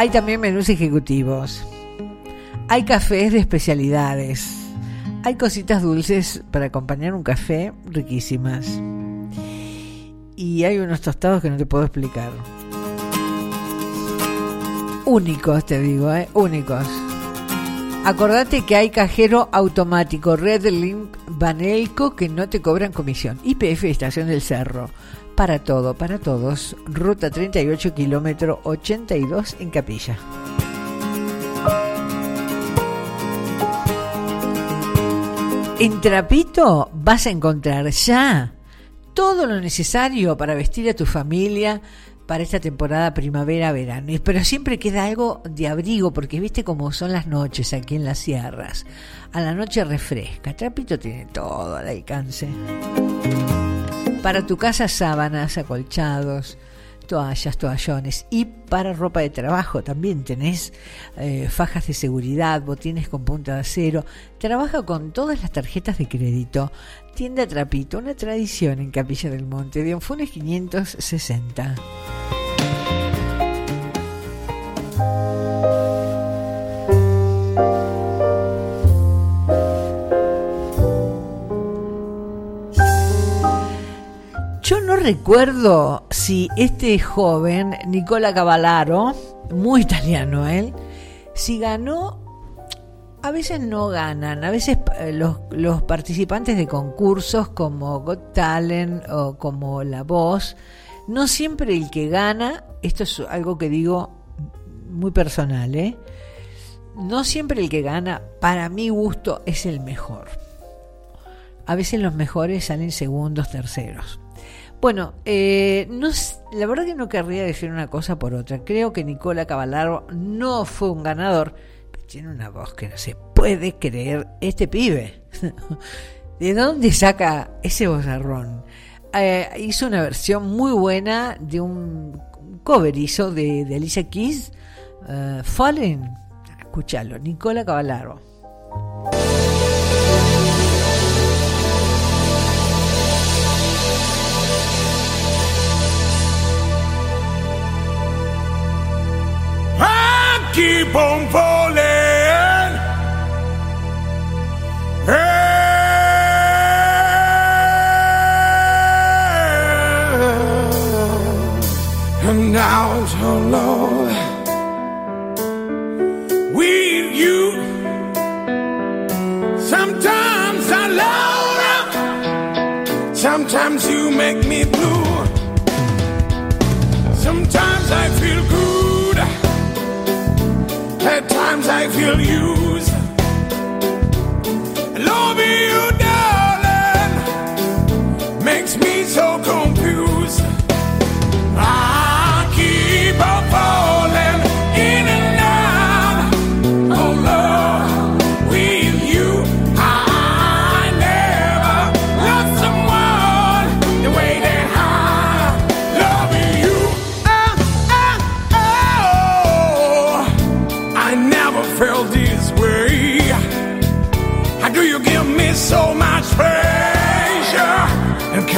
Hay también menús ejecutivos. Hay cafés de especialidades. Hay cositas dulces para acompañar un café riquísimas. Y hay unos tostados que no te puedo explicar. Únicos, te digo, ¿eh? únicos. Acordate que hay cajero automático Red Link Banelco que no te cobran comisión. IPF Estación del Cerro. Para todo, para todos. Ruta 38, kilómetro 82 en Capilla. En Trapito vas a encontrar ya todo lo necesario para vestir a tu familia para esta temporada primavera-verano. Pero siempre queda algo de abrigo, porque viste cómo son las noches aquí en las sierras. A la noche refresca. Trapito tiene todo al alcance. Para tu casa, sábanas, acolchados, toallas, toallones y para ropa de trabajo también tenés eh, fajas de seguridad, botines con punta de acero. Trabaja con todas las tarjetas de crédito. Tienda Trapito, una tradición en Capilla del Monte, de Onfunes 560. Yo no recuerdo si este joven, Nicola Cavallaro, muy italiano él, si ganó, a veces no ganan, a veces eh, los, participantes de concursos como Got Talent o como La Voz, no siempre el que gana, esto es algo que digo muy personal, ¿eh? no siempre el que gana, para mi gusto, es el mejor. A veces los mejores salen segundos, terceros. Bueno, eh, la verdad que no querría decir una cosa por otra. Creo que Nicola Cavallaro no fue un ganador, pero tiene una voz que no se puede creer este pibe. (laughs) ¿De dónde saca ese vozarrón? Eh, hizo una versión muy buena de un cover, hizo de, Alicia Keys, uh, Fallen. Escúchalo, Nicola Cavallaro. Keep on falling. And now, oh Lord, with you, sometimes I love, sometimes you make me blue, sometimes I feel good. At times I feel used. Loving you,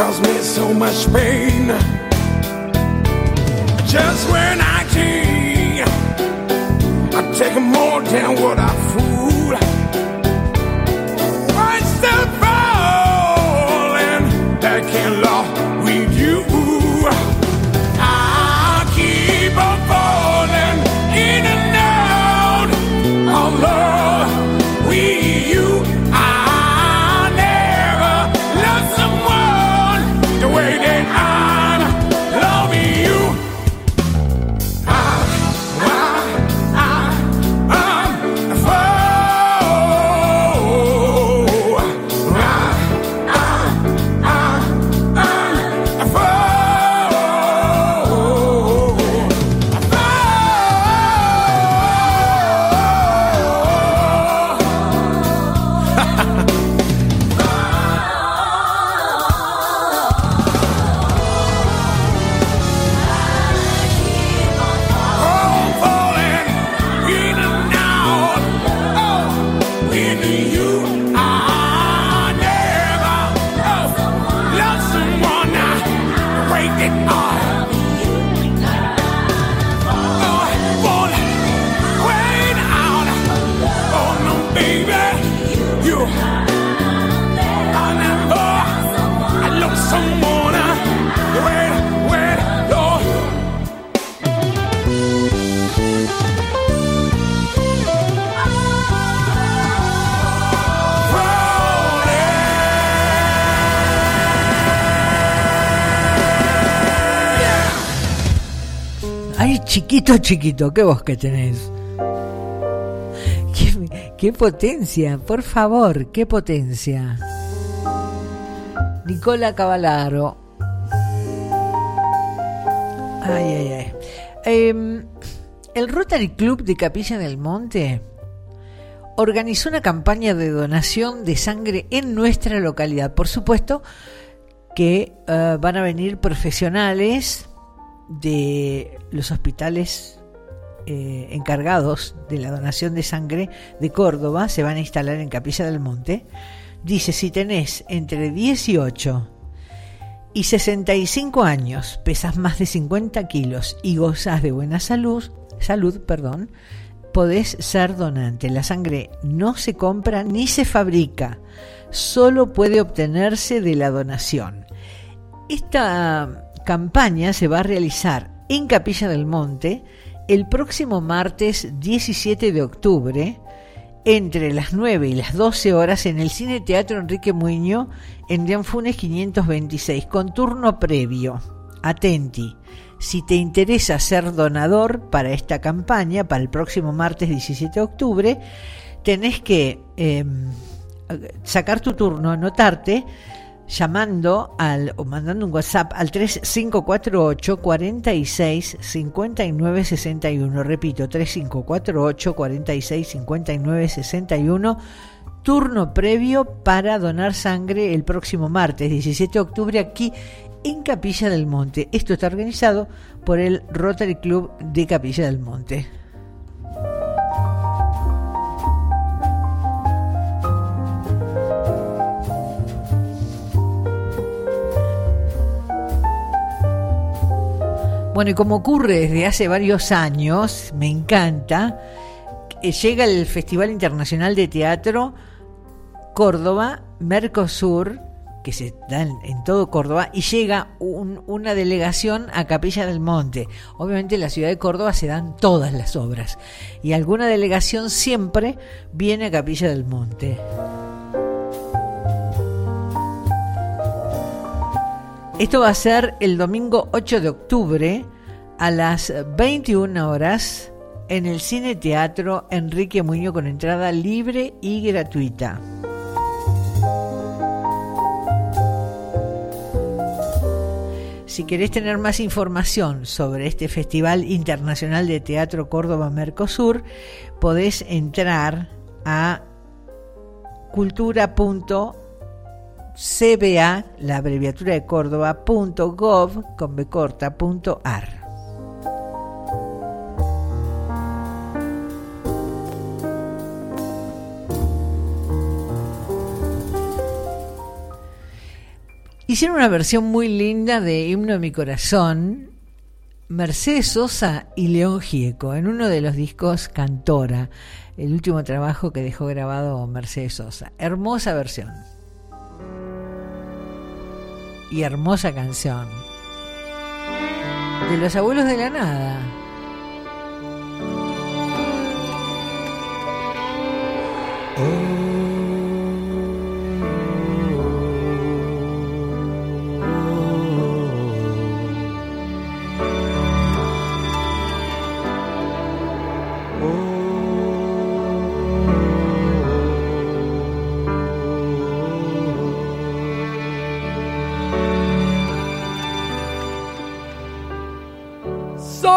and cause me so much pain? Just when I think I take more than what I fool, chiquito, chiquito, qué voz que tenés. Qué, qué potencia, por favor, qué potencia. Nicola Cavallaro. Ay, ay, ay. Em, el Rotary Club de Capilla del Monte organizó una campaña de donación de sangre en nuestra localidad. Por supuesto que eh, van a venir profesionales de los hospitales eh, encargados de la donación de sangre de Córdoba se van a instalar en Capilla del Monte. Dice, si tenés entre 18 y 65 años, pesas más de 50 kilos y gozas de buena salud, salud, perdón, podés ser donante. La sangre no se compra ni se fabrica, solo puede obtenerse de la donación. Esta campaña se va a realizar en Capilla del Monte el próximo martes 17 de octubre entre las 9 y las 12 horas en el Cine Teatro Enrique Muño en Dianfunes 526 con turno previo. Atenti. Si te interesa ser donador para esta campaña, para el próximo martes 17 de octubre, tenés que em, sacar tu turno, anotarte llamando al o mandando un WhatsApp al 3548 46 59 61. Repito, 3548 46 59 61. Turno previo para donar sangre el próximo martes 17 de octubre aquí en Capilla del Monte. Esto está organizado por el Rotary Club de Capilla del Monte. Bueno, y como ocurre desde hace varios años, me encanta, llega el Festival Internacional de Teatro Córdoba, Mercosur, que se da en, todo Córdoba, y llega una delegación a Capilla del Monte. Obviamente en la ciudad de Córdoba se dan todas las obras, y alguna delegación siempre viene a Capilla del Monte. Esto va a ser el domingo 8 de octubre a las 21 horas en el Cine Teatro Enrique Muñoz con entrada libre y gratuita. Si querés tener más información sobre este Festival Internacional de Teatro Córdoba Mercosur, podés entrar a cultura.org cba, la abreviatura de Córdoba, punto gov, con punto ar. Hicieron una versión muy linda de Himno de mi corazón, Mercedes Sosa y León Gieco, en uno de los discos Cantora, el último trabajo que dejó grabado Mercedes Sosa. Hermosa versión y hermosa canción. De los abuelos de la nada. Oh.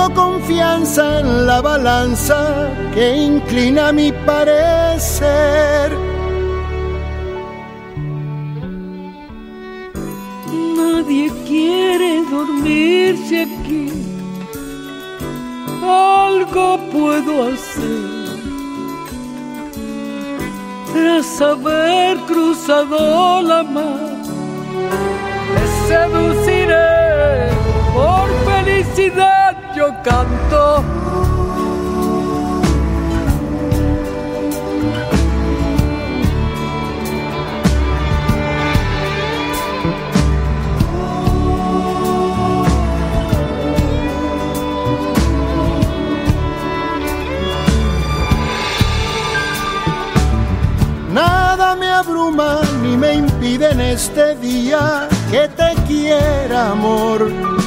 Tengo confianza en la balanza que inclina mi parecer. Nadie quiere dormirse aquí. Algo puedo hacer tras haber cruzado la mar. Te seduciré por felicidad yo canto. Nada me abruma ni me impide en este día que te quiera, amor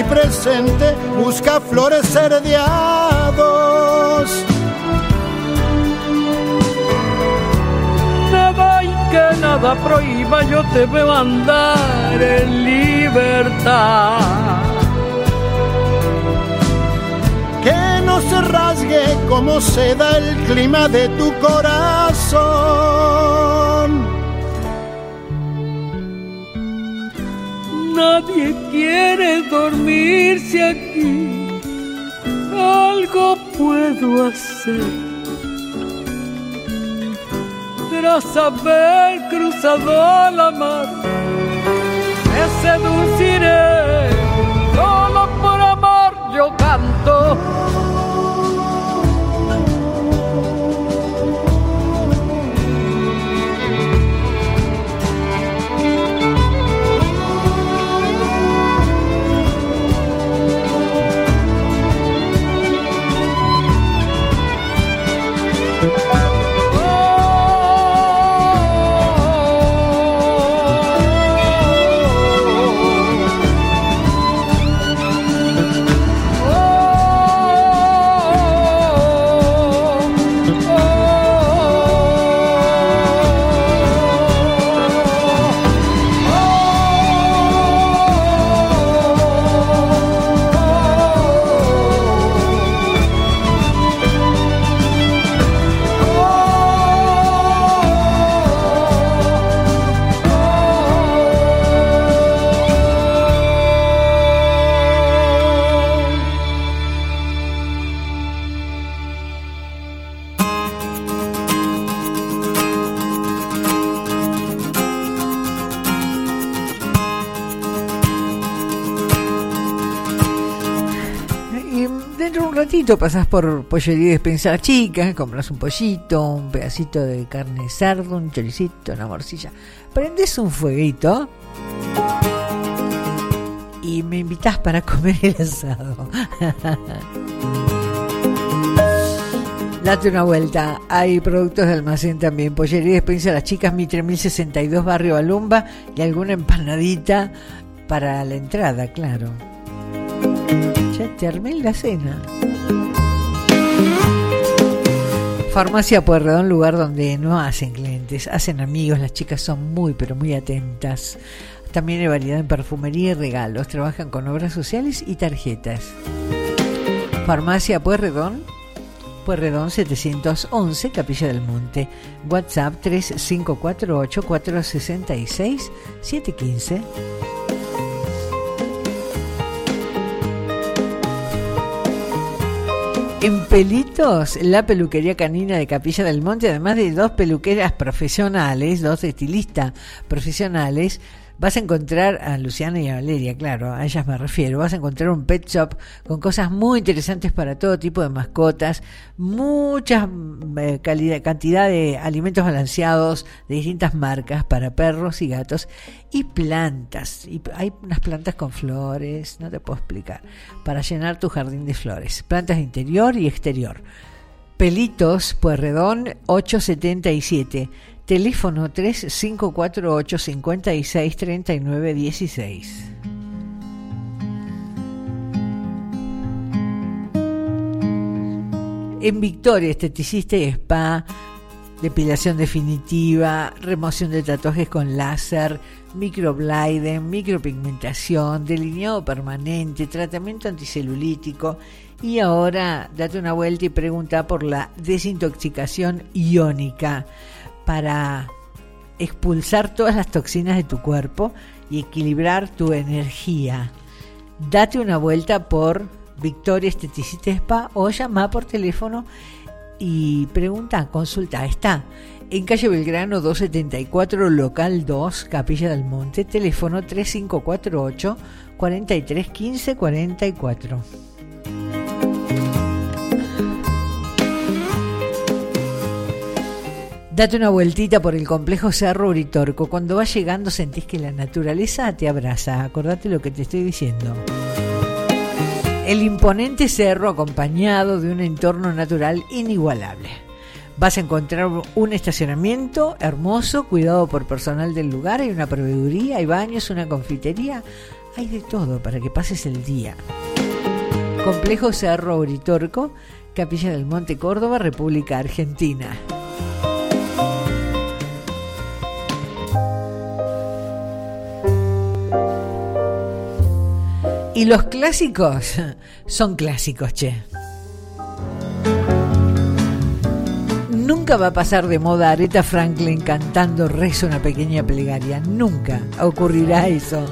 mi presente busca florecer de a dos. Nada y que nada prohíba, yo te veo andar en libertad. Que no se rasgue como se da el clima de tu corazón. Nadie quiere dormirse aquí. Algo puedo hacer. Tras haber cruzado la mar, me seduciré. Ratito pasás por Pollería Despensa Chica, compras un pollito, un pedacito de carne de cerdo, un choricito, una morcilla. Prendes un fueguito y me invitas para comer el asado. (laughs) Date una vuelta. Hay productos de almacén también. Pollería Despensa Las Chicas, Mitre 1062, Barrio Balumba y alguna empanadita para la entrada, claro. Ya te la cena. Farmacia Pueyrredón, lugar donde no hacen clientes, hacen amigos, las chicas son muy pero muy atentas. También hay variedad en perfumería y regalos, trabajan con obras sociales y tarjetas. Farmacia Pueyrredón, Pueyrredón 711, Capilla del Monte. WhatsApp 3548 466 715. En Pelitos, la peluquería canina de Capilla del Monte, además de dos peluqueras profesionales, dos estilistas profesionales, vas a encontrar a Luciana y a Valeria, claro, a ellas me refiero. Vas a encontrar un pet shop con cosas muy interesantes para todo tipo de mascotas, mucha eh, cantidad de alimentos balanceados de distintas marcas para perros y gatos y plantas. Y hay unas plantas con flores, no te puedo explicar, para llenar tu jardín de flores. Plantas interior y exterior. Pelitos, Puerredón 877. Teléfono 3548 56 39 16. En Victoria, esteticista y spa, depilación definitiva, remoción de tatuajes con láser, microblading, micropigmentación, delineado permanente, tratamiento anticelulítico y ahora date una vuelta y pregunta por la desintoxicación iónica para expulsar todas las toxinas de tu cuerpo y equilibrar tu energía. Date una vuelta por Victoria Esteticista Spa o llama por teléfono y pregunta, consulta, está en calle Belgrano 274, local 2, Capilla del Monte, teléfono 3548 4315 44. Date una vueltita por el complejo Cerro Uritorco. Cuando vas llegando sentís que la naturaleza te abraza. Acordate lo que te estoy diciendo. el imponente cerro acompañado de un entorno natural inigualable. Vas a encontrar un estacionamiento hermoso, cuidado por personal del lugar, hay una proveeduría, hay baños, una confitería, hay de todo para que pases el día. Complejo Cerro Uritorco, Capilla del Monte Córdoba, República Argentina. Y los clásicos (laughs) son clásicos, che. Nunca va a pasar de moda Aretha Franklin cantando Rezo una pequeña plegaria. Nunca ocurrirá eso.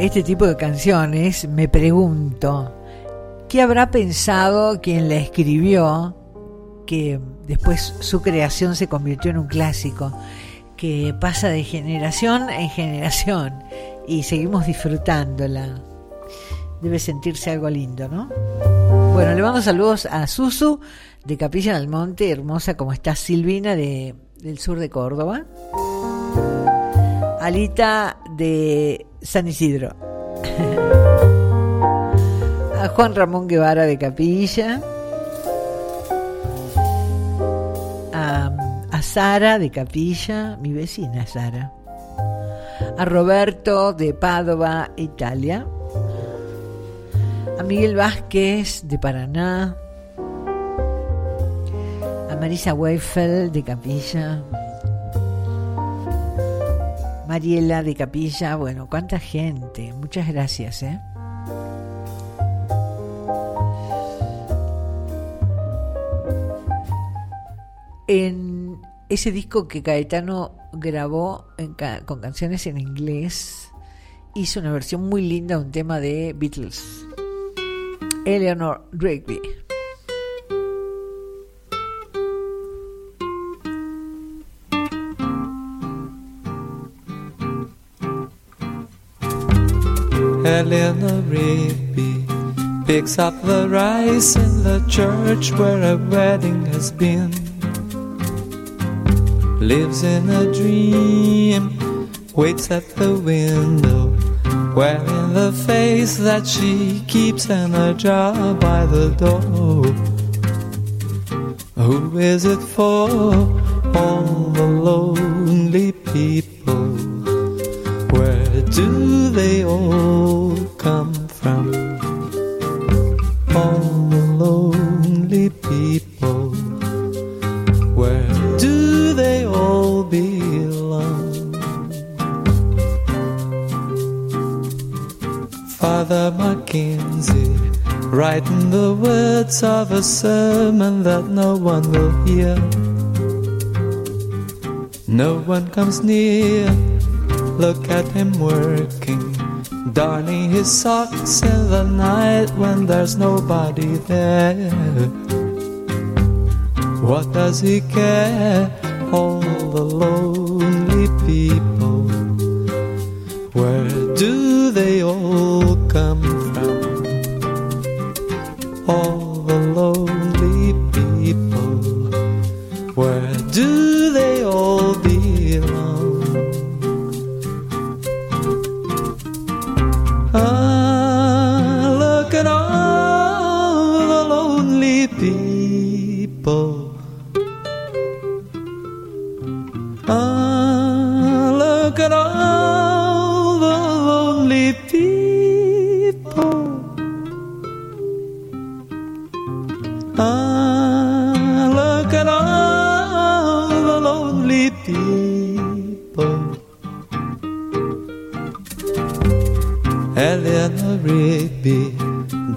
Este tipo de canciones me pregunto, ¿qué habrá pensado quien la escribió que después su creación se convirtió en un clásico, que pasa de generación en generación y seguimos disfrutándola? Debe sentirse algo lindo, ¿no? Bueno, le mando saludos a Susu de Capilla del Monte, hermosa como está Silvina de, del sur de Córdoba. Alita de San Isidro. (laughs) A Juan Ramón Guevara de Capilla. A, Sara de Capilla, mi vecina Sara. A Roberto de Padova, Italia. A Miguel Vázquez de Paraná. A Marisa Weifel de Capilla. Mariela de Capilla, bueno, cuánta gente, muchas gracias, ¿eh? En ese disco que Caetano grabó con canciones en inglés, hizo una versión muy linda de un tema de Beatles, Eleanor Rigby. Eleanor Rigby picks up the rice in the church where a wedding has been. Lives in a dream, waits at the window, wearing the face that she keeps in a jar by the door. Who is it for? All the lonely people. Do they all come from? All the lonely people. Where do they all belong? Father Mackenzie, writing the words of a sermon that no one will hear. No one comes near. Look at him working, darning his socks in the night when there's nobody there. What does he care? All the lonely people. Where do they all come from? All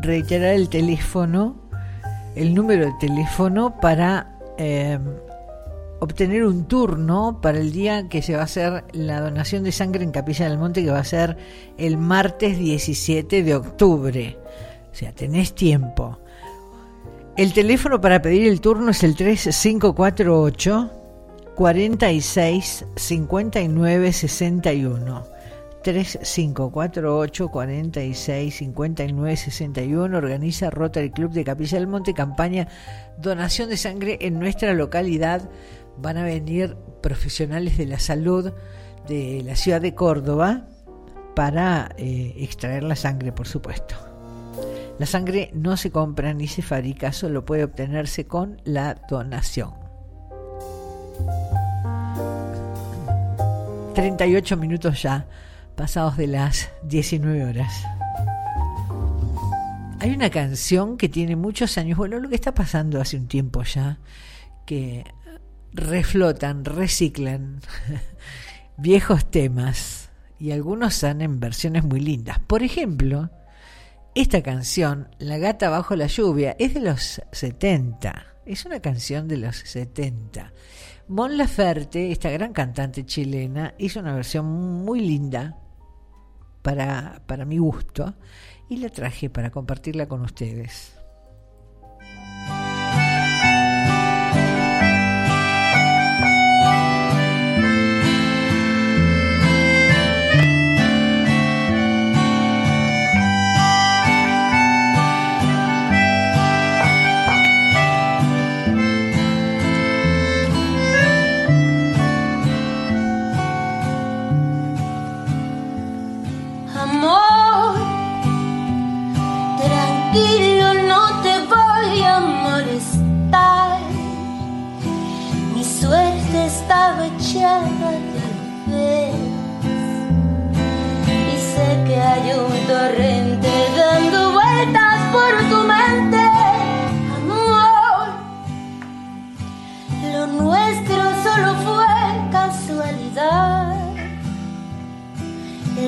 reiterar el teléfono, el número de teléfono para eh, obtener un turno para el día que se va a hacer la donación de sangre en Capilla del Monte, que va a ser el martes 17 de octubre. O sea, tenés tiempo. El teléfono para pedir el turno es el 3548 46 59 61. 3548 46 59 61 organiza Rotary Club de Capilla del Monte. Campaña donación de sangre en nuestra localidad. Van a venir profesionales de la salud de la ciudad de Córdoba para eh, extraer la sangre por supuesto. La sangre no se compra ni se fabrica, solo puede obtenerse con la donación. 38 minutos ya, pasados de las 19 horas. Hay una canción que tiene muchos años, bueno, lo que está pasando hace un tiempo ya, que reflotan, reciclan (laughs) viejos temas y algunos son en versiones muy lindas. Por ejemplo, esta canción, La gata bajo la lluvia, es de los 70. Es una canción de los 70. Mon Laferte, esta gran cantante chilena, hizo una versión muy linda para, para mi gusto y la traje para compartirla con ustedes. Estaba echada, lo ves. Y sé que hay un torrente dando vueltas por tu mente, amor. Lo nuestro solo fue casualidad.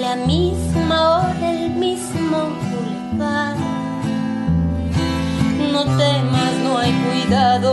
La misma hora, el mismo boulevard. No temas, no hay cuidado,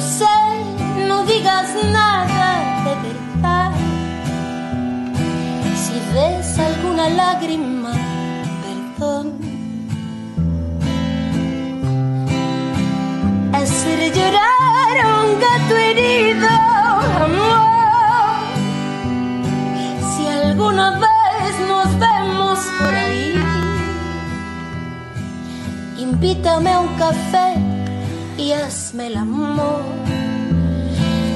lo sé, no digas nada de verdad. Si ves alguna lágrima, perdón. Hacer llorar a un gato herido, amor. Si alguna vez nos vemos por ahí, invítame a un café y hazme el amor.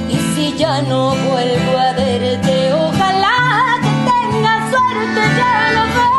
Y si ya no vuelvo a verte, ojalá que tengas suerte, ya lo ves.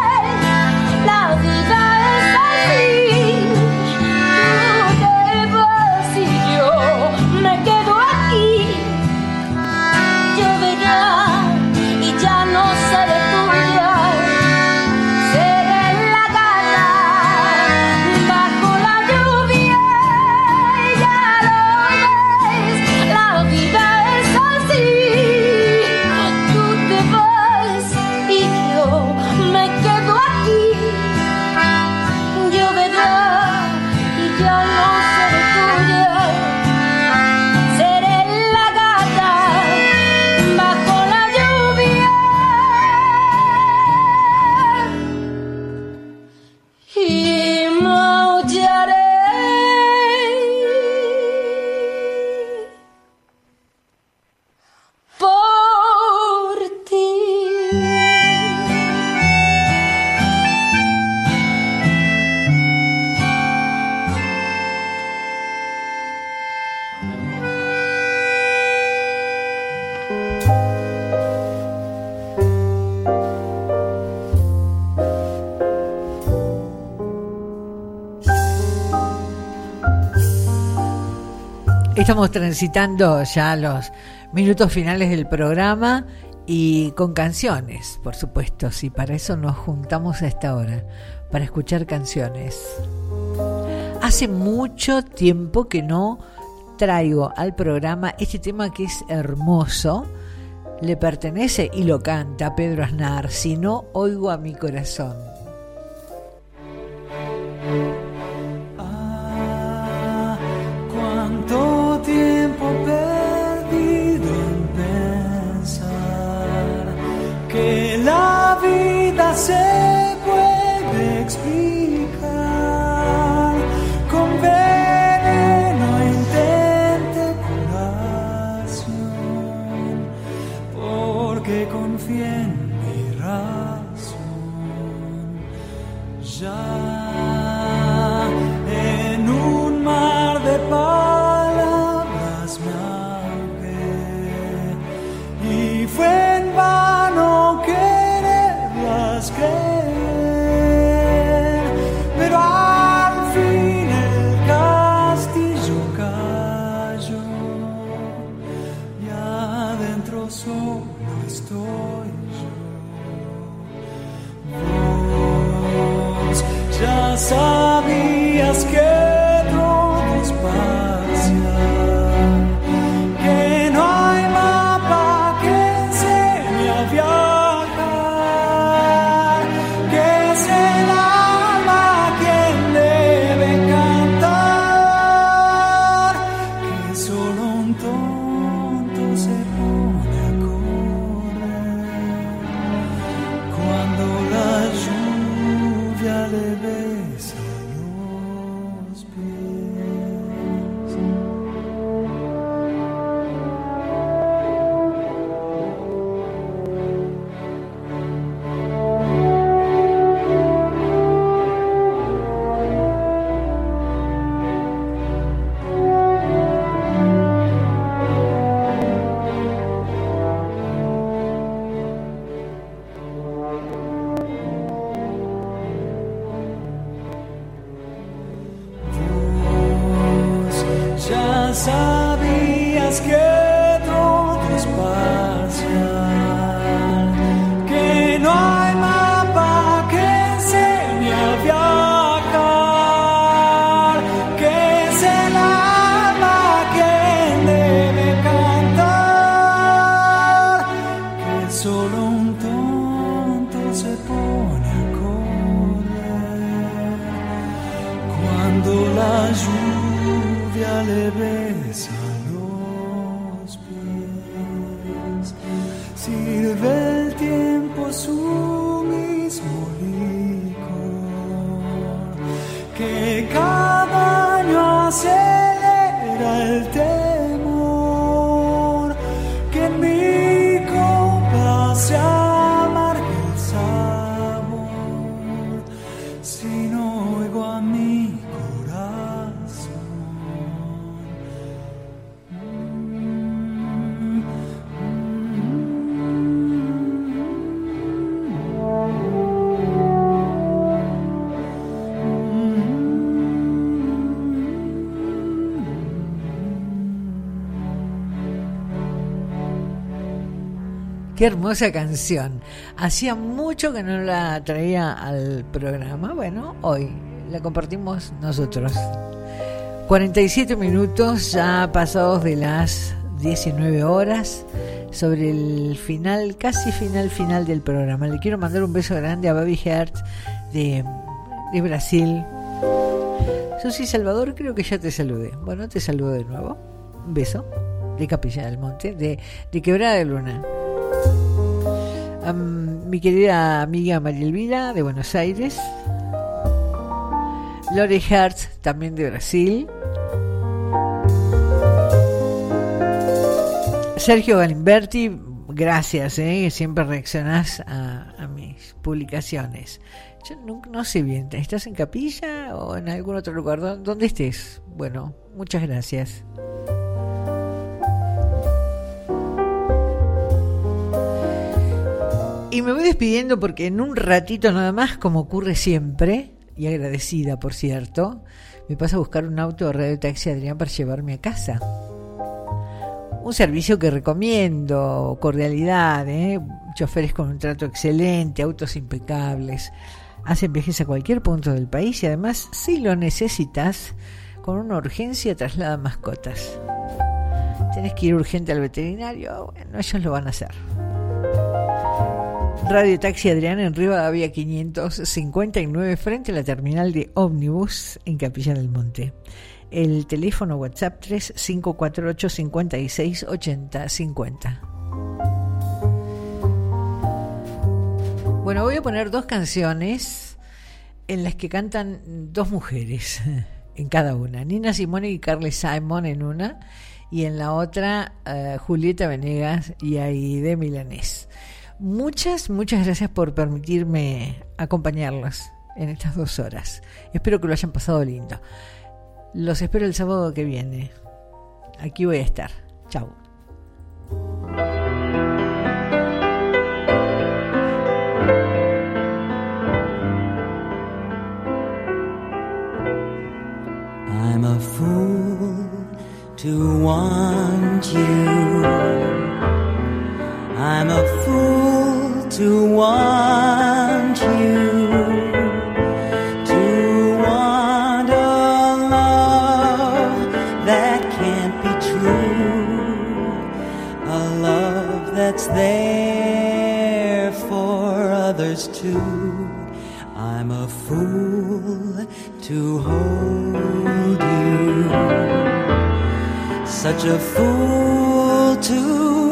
Estamos transitando ya los minutos finales del programa y con canciones, por supuesto, sí, para eso nos juntamos a esta hora, para escuchar canciones. Hace mucho tiempo que no traigo al programa este tema que es hermoso, le pertenece y lo canta Pedro Aznar, si no oigo a mi corazón. La vida se Hermosa canción. Hacía mucho que no la traía al programa. Bueno, hoy la compartimos nosotros. 47 minutos ya pasados de las 19 horas sobre el final, casi final final del programa. Le quiero mandar un beso grande a Baby Heart de, de Brasil. Susi Salvador, creo que ya te saludé. Bueno, te saludo de nuevo. Un beso de Capilla del Monte, de, de Quebrada de Luna. Mi querida amiga María Elvira de Buenos Aires. Lore Hertz, también de Brasil. Sergio Galimberti, gracias, ¿eh? siempre reaccionás a, mis publicaciones. Yo no, no sé bien, ¿estás en Capilla o en algún otro lugar? ¿Dó- ¿Dónde estés? Bueno, muchas gracias. Y me voy despidiendo porque en un ratito nada más, como ocurre siempre, y agradecida por cierto, me pasa a buscar un auto de radio taxi Adrián para llevarme a casa. un servicio que recomiendo, cordialidad, ¿eh? choferes con un trato excelente, autos impecables, hacen viajes a cualquier punto del país y además, si lo necesitas, con una urgencia traslada mascotas. Tienes que ir urgente al veterinario, bueno, ellos lo van a hacer. Radio Taxi Adrián en Rivadavia 559 frente a la terminal de ómnibus en Capilla del Monte. El teléfono WhatsApp 3548 56 80 50. Bueno, voy a poner dos canciones en las que cantan dos mujeres (laughs) en cada una. Nina Simone y Carly Simon en una y en la otra uh, Julieta Venegas y Aide Milanés. Muchas, muchas gracias por permitirme acompañarlos en estas dos horas. Espero que lo hayan pasado lindo. Los espero el sábado que viene. Aquí voy a estar. Chao. I'm a fool to want you. I'm a fool to want you, to want a love that can't be true, a love that's there for others too. I'm a fool to hold you, such a fool to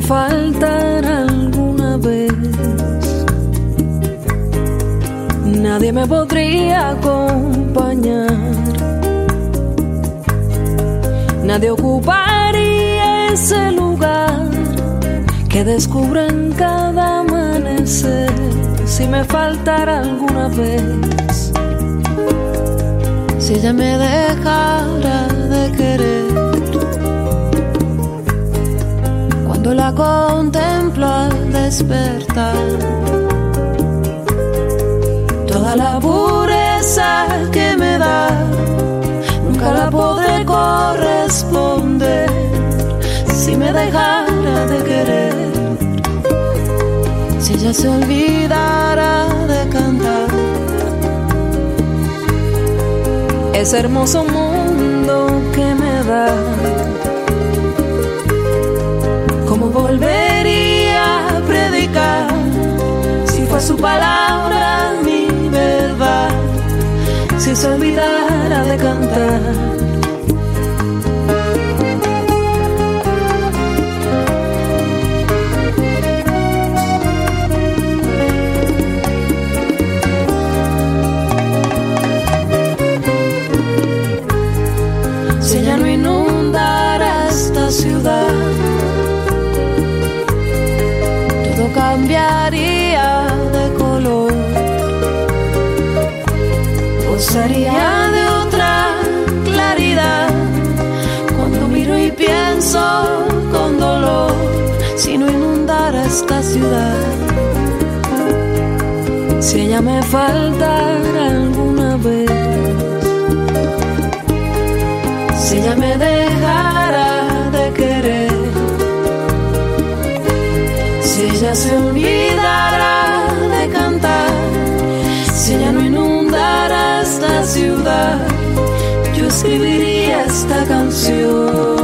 me faltara alguna vez, nadie me podría acompañar. Nadie ocuparía ese lugar que descubro en cada amanecer si me faltara alguna vez, si ella me dejara de querer. Cuando la contemplo al despertar, toda la pureza que me da, nunca la podré corresponder si me dejara de querer. Si ella se olvidara de cantar. Ese hermoso mundo que me da, ¿cómo volvería a predicar si fue su palabra mi verdad? Si se olvidara de cantar. De otra claridad. Cuando miro y pienso con dolor si no inundara esta ciudad. Si ella me faltara alguna vez, si ella me dejara de querer. Si ella se olvidara esta ciudad, yo escribiría esta canción.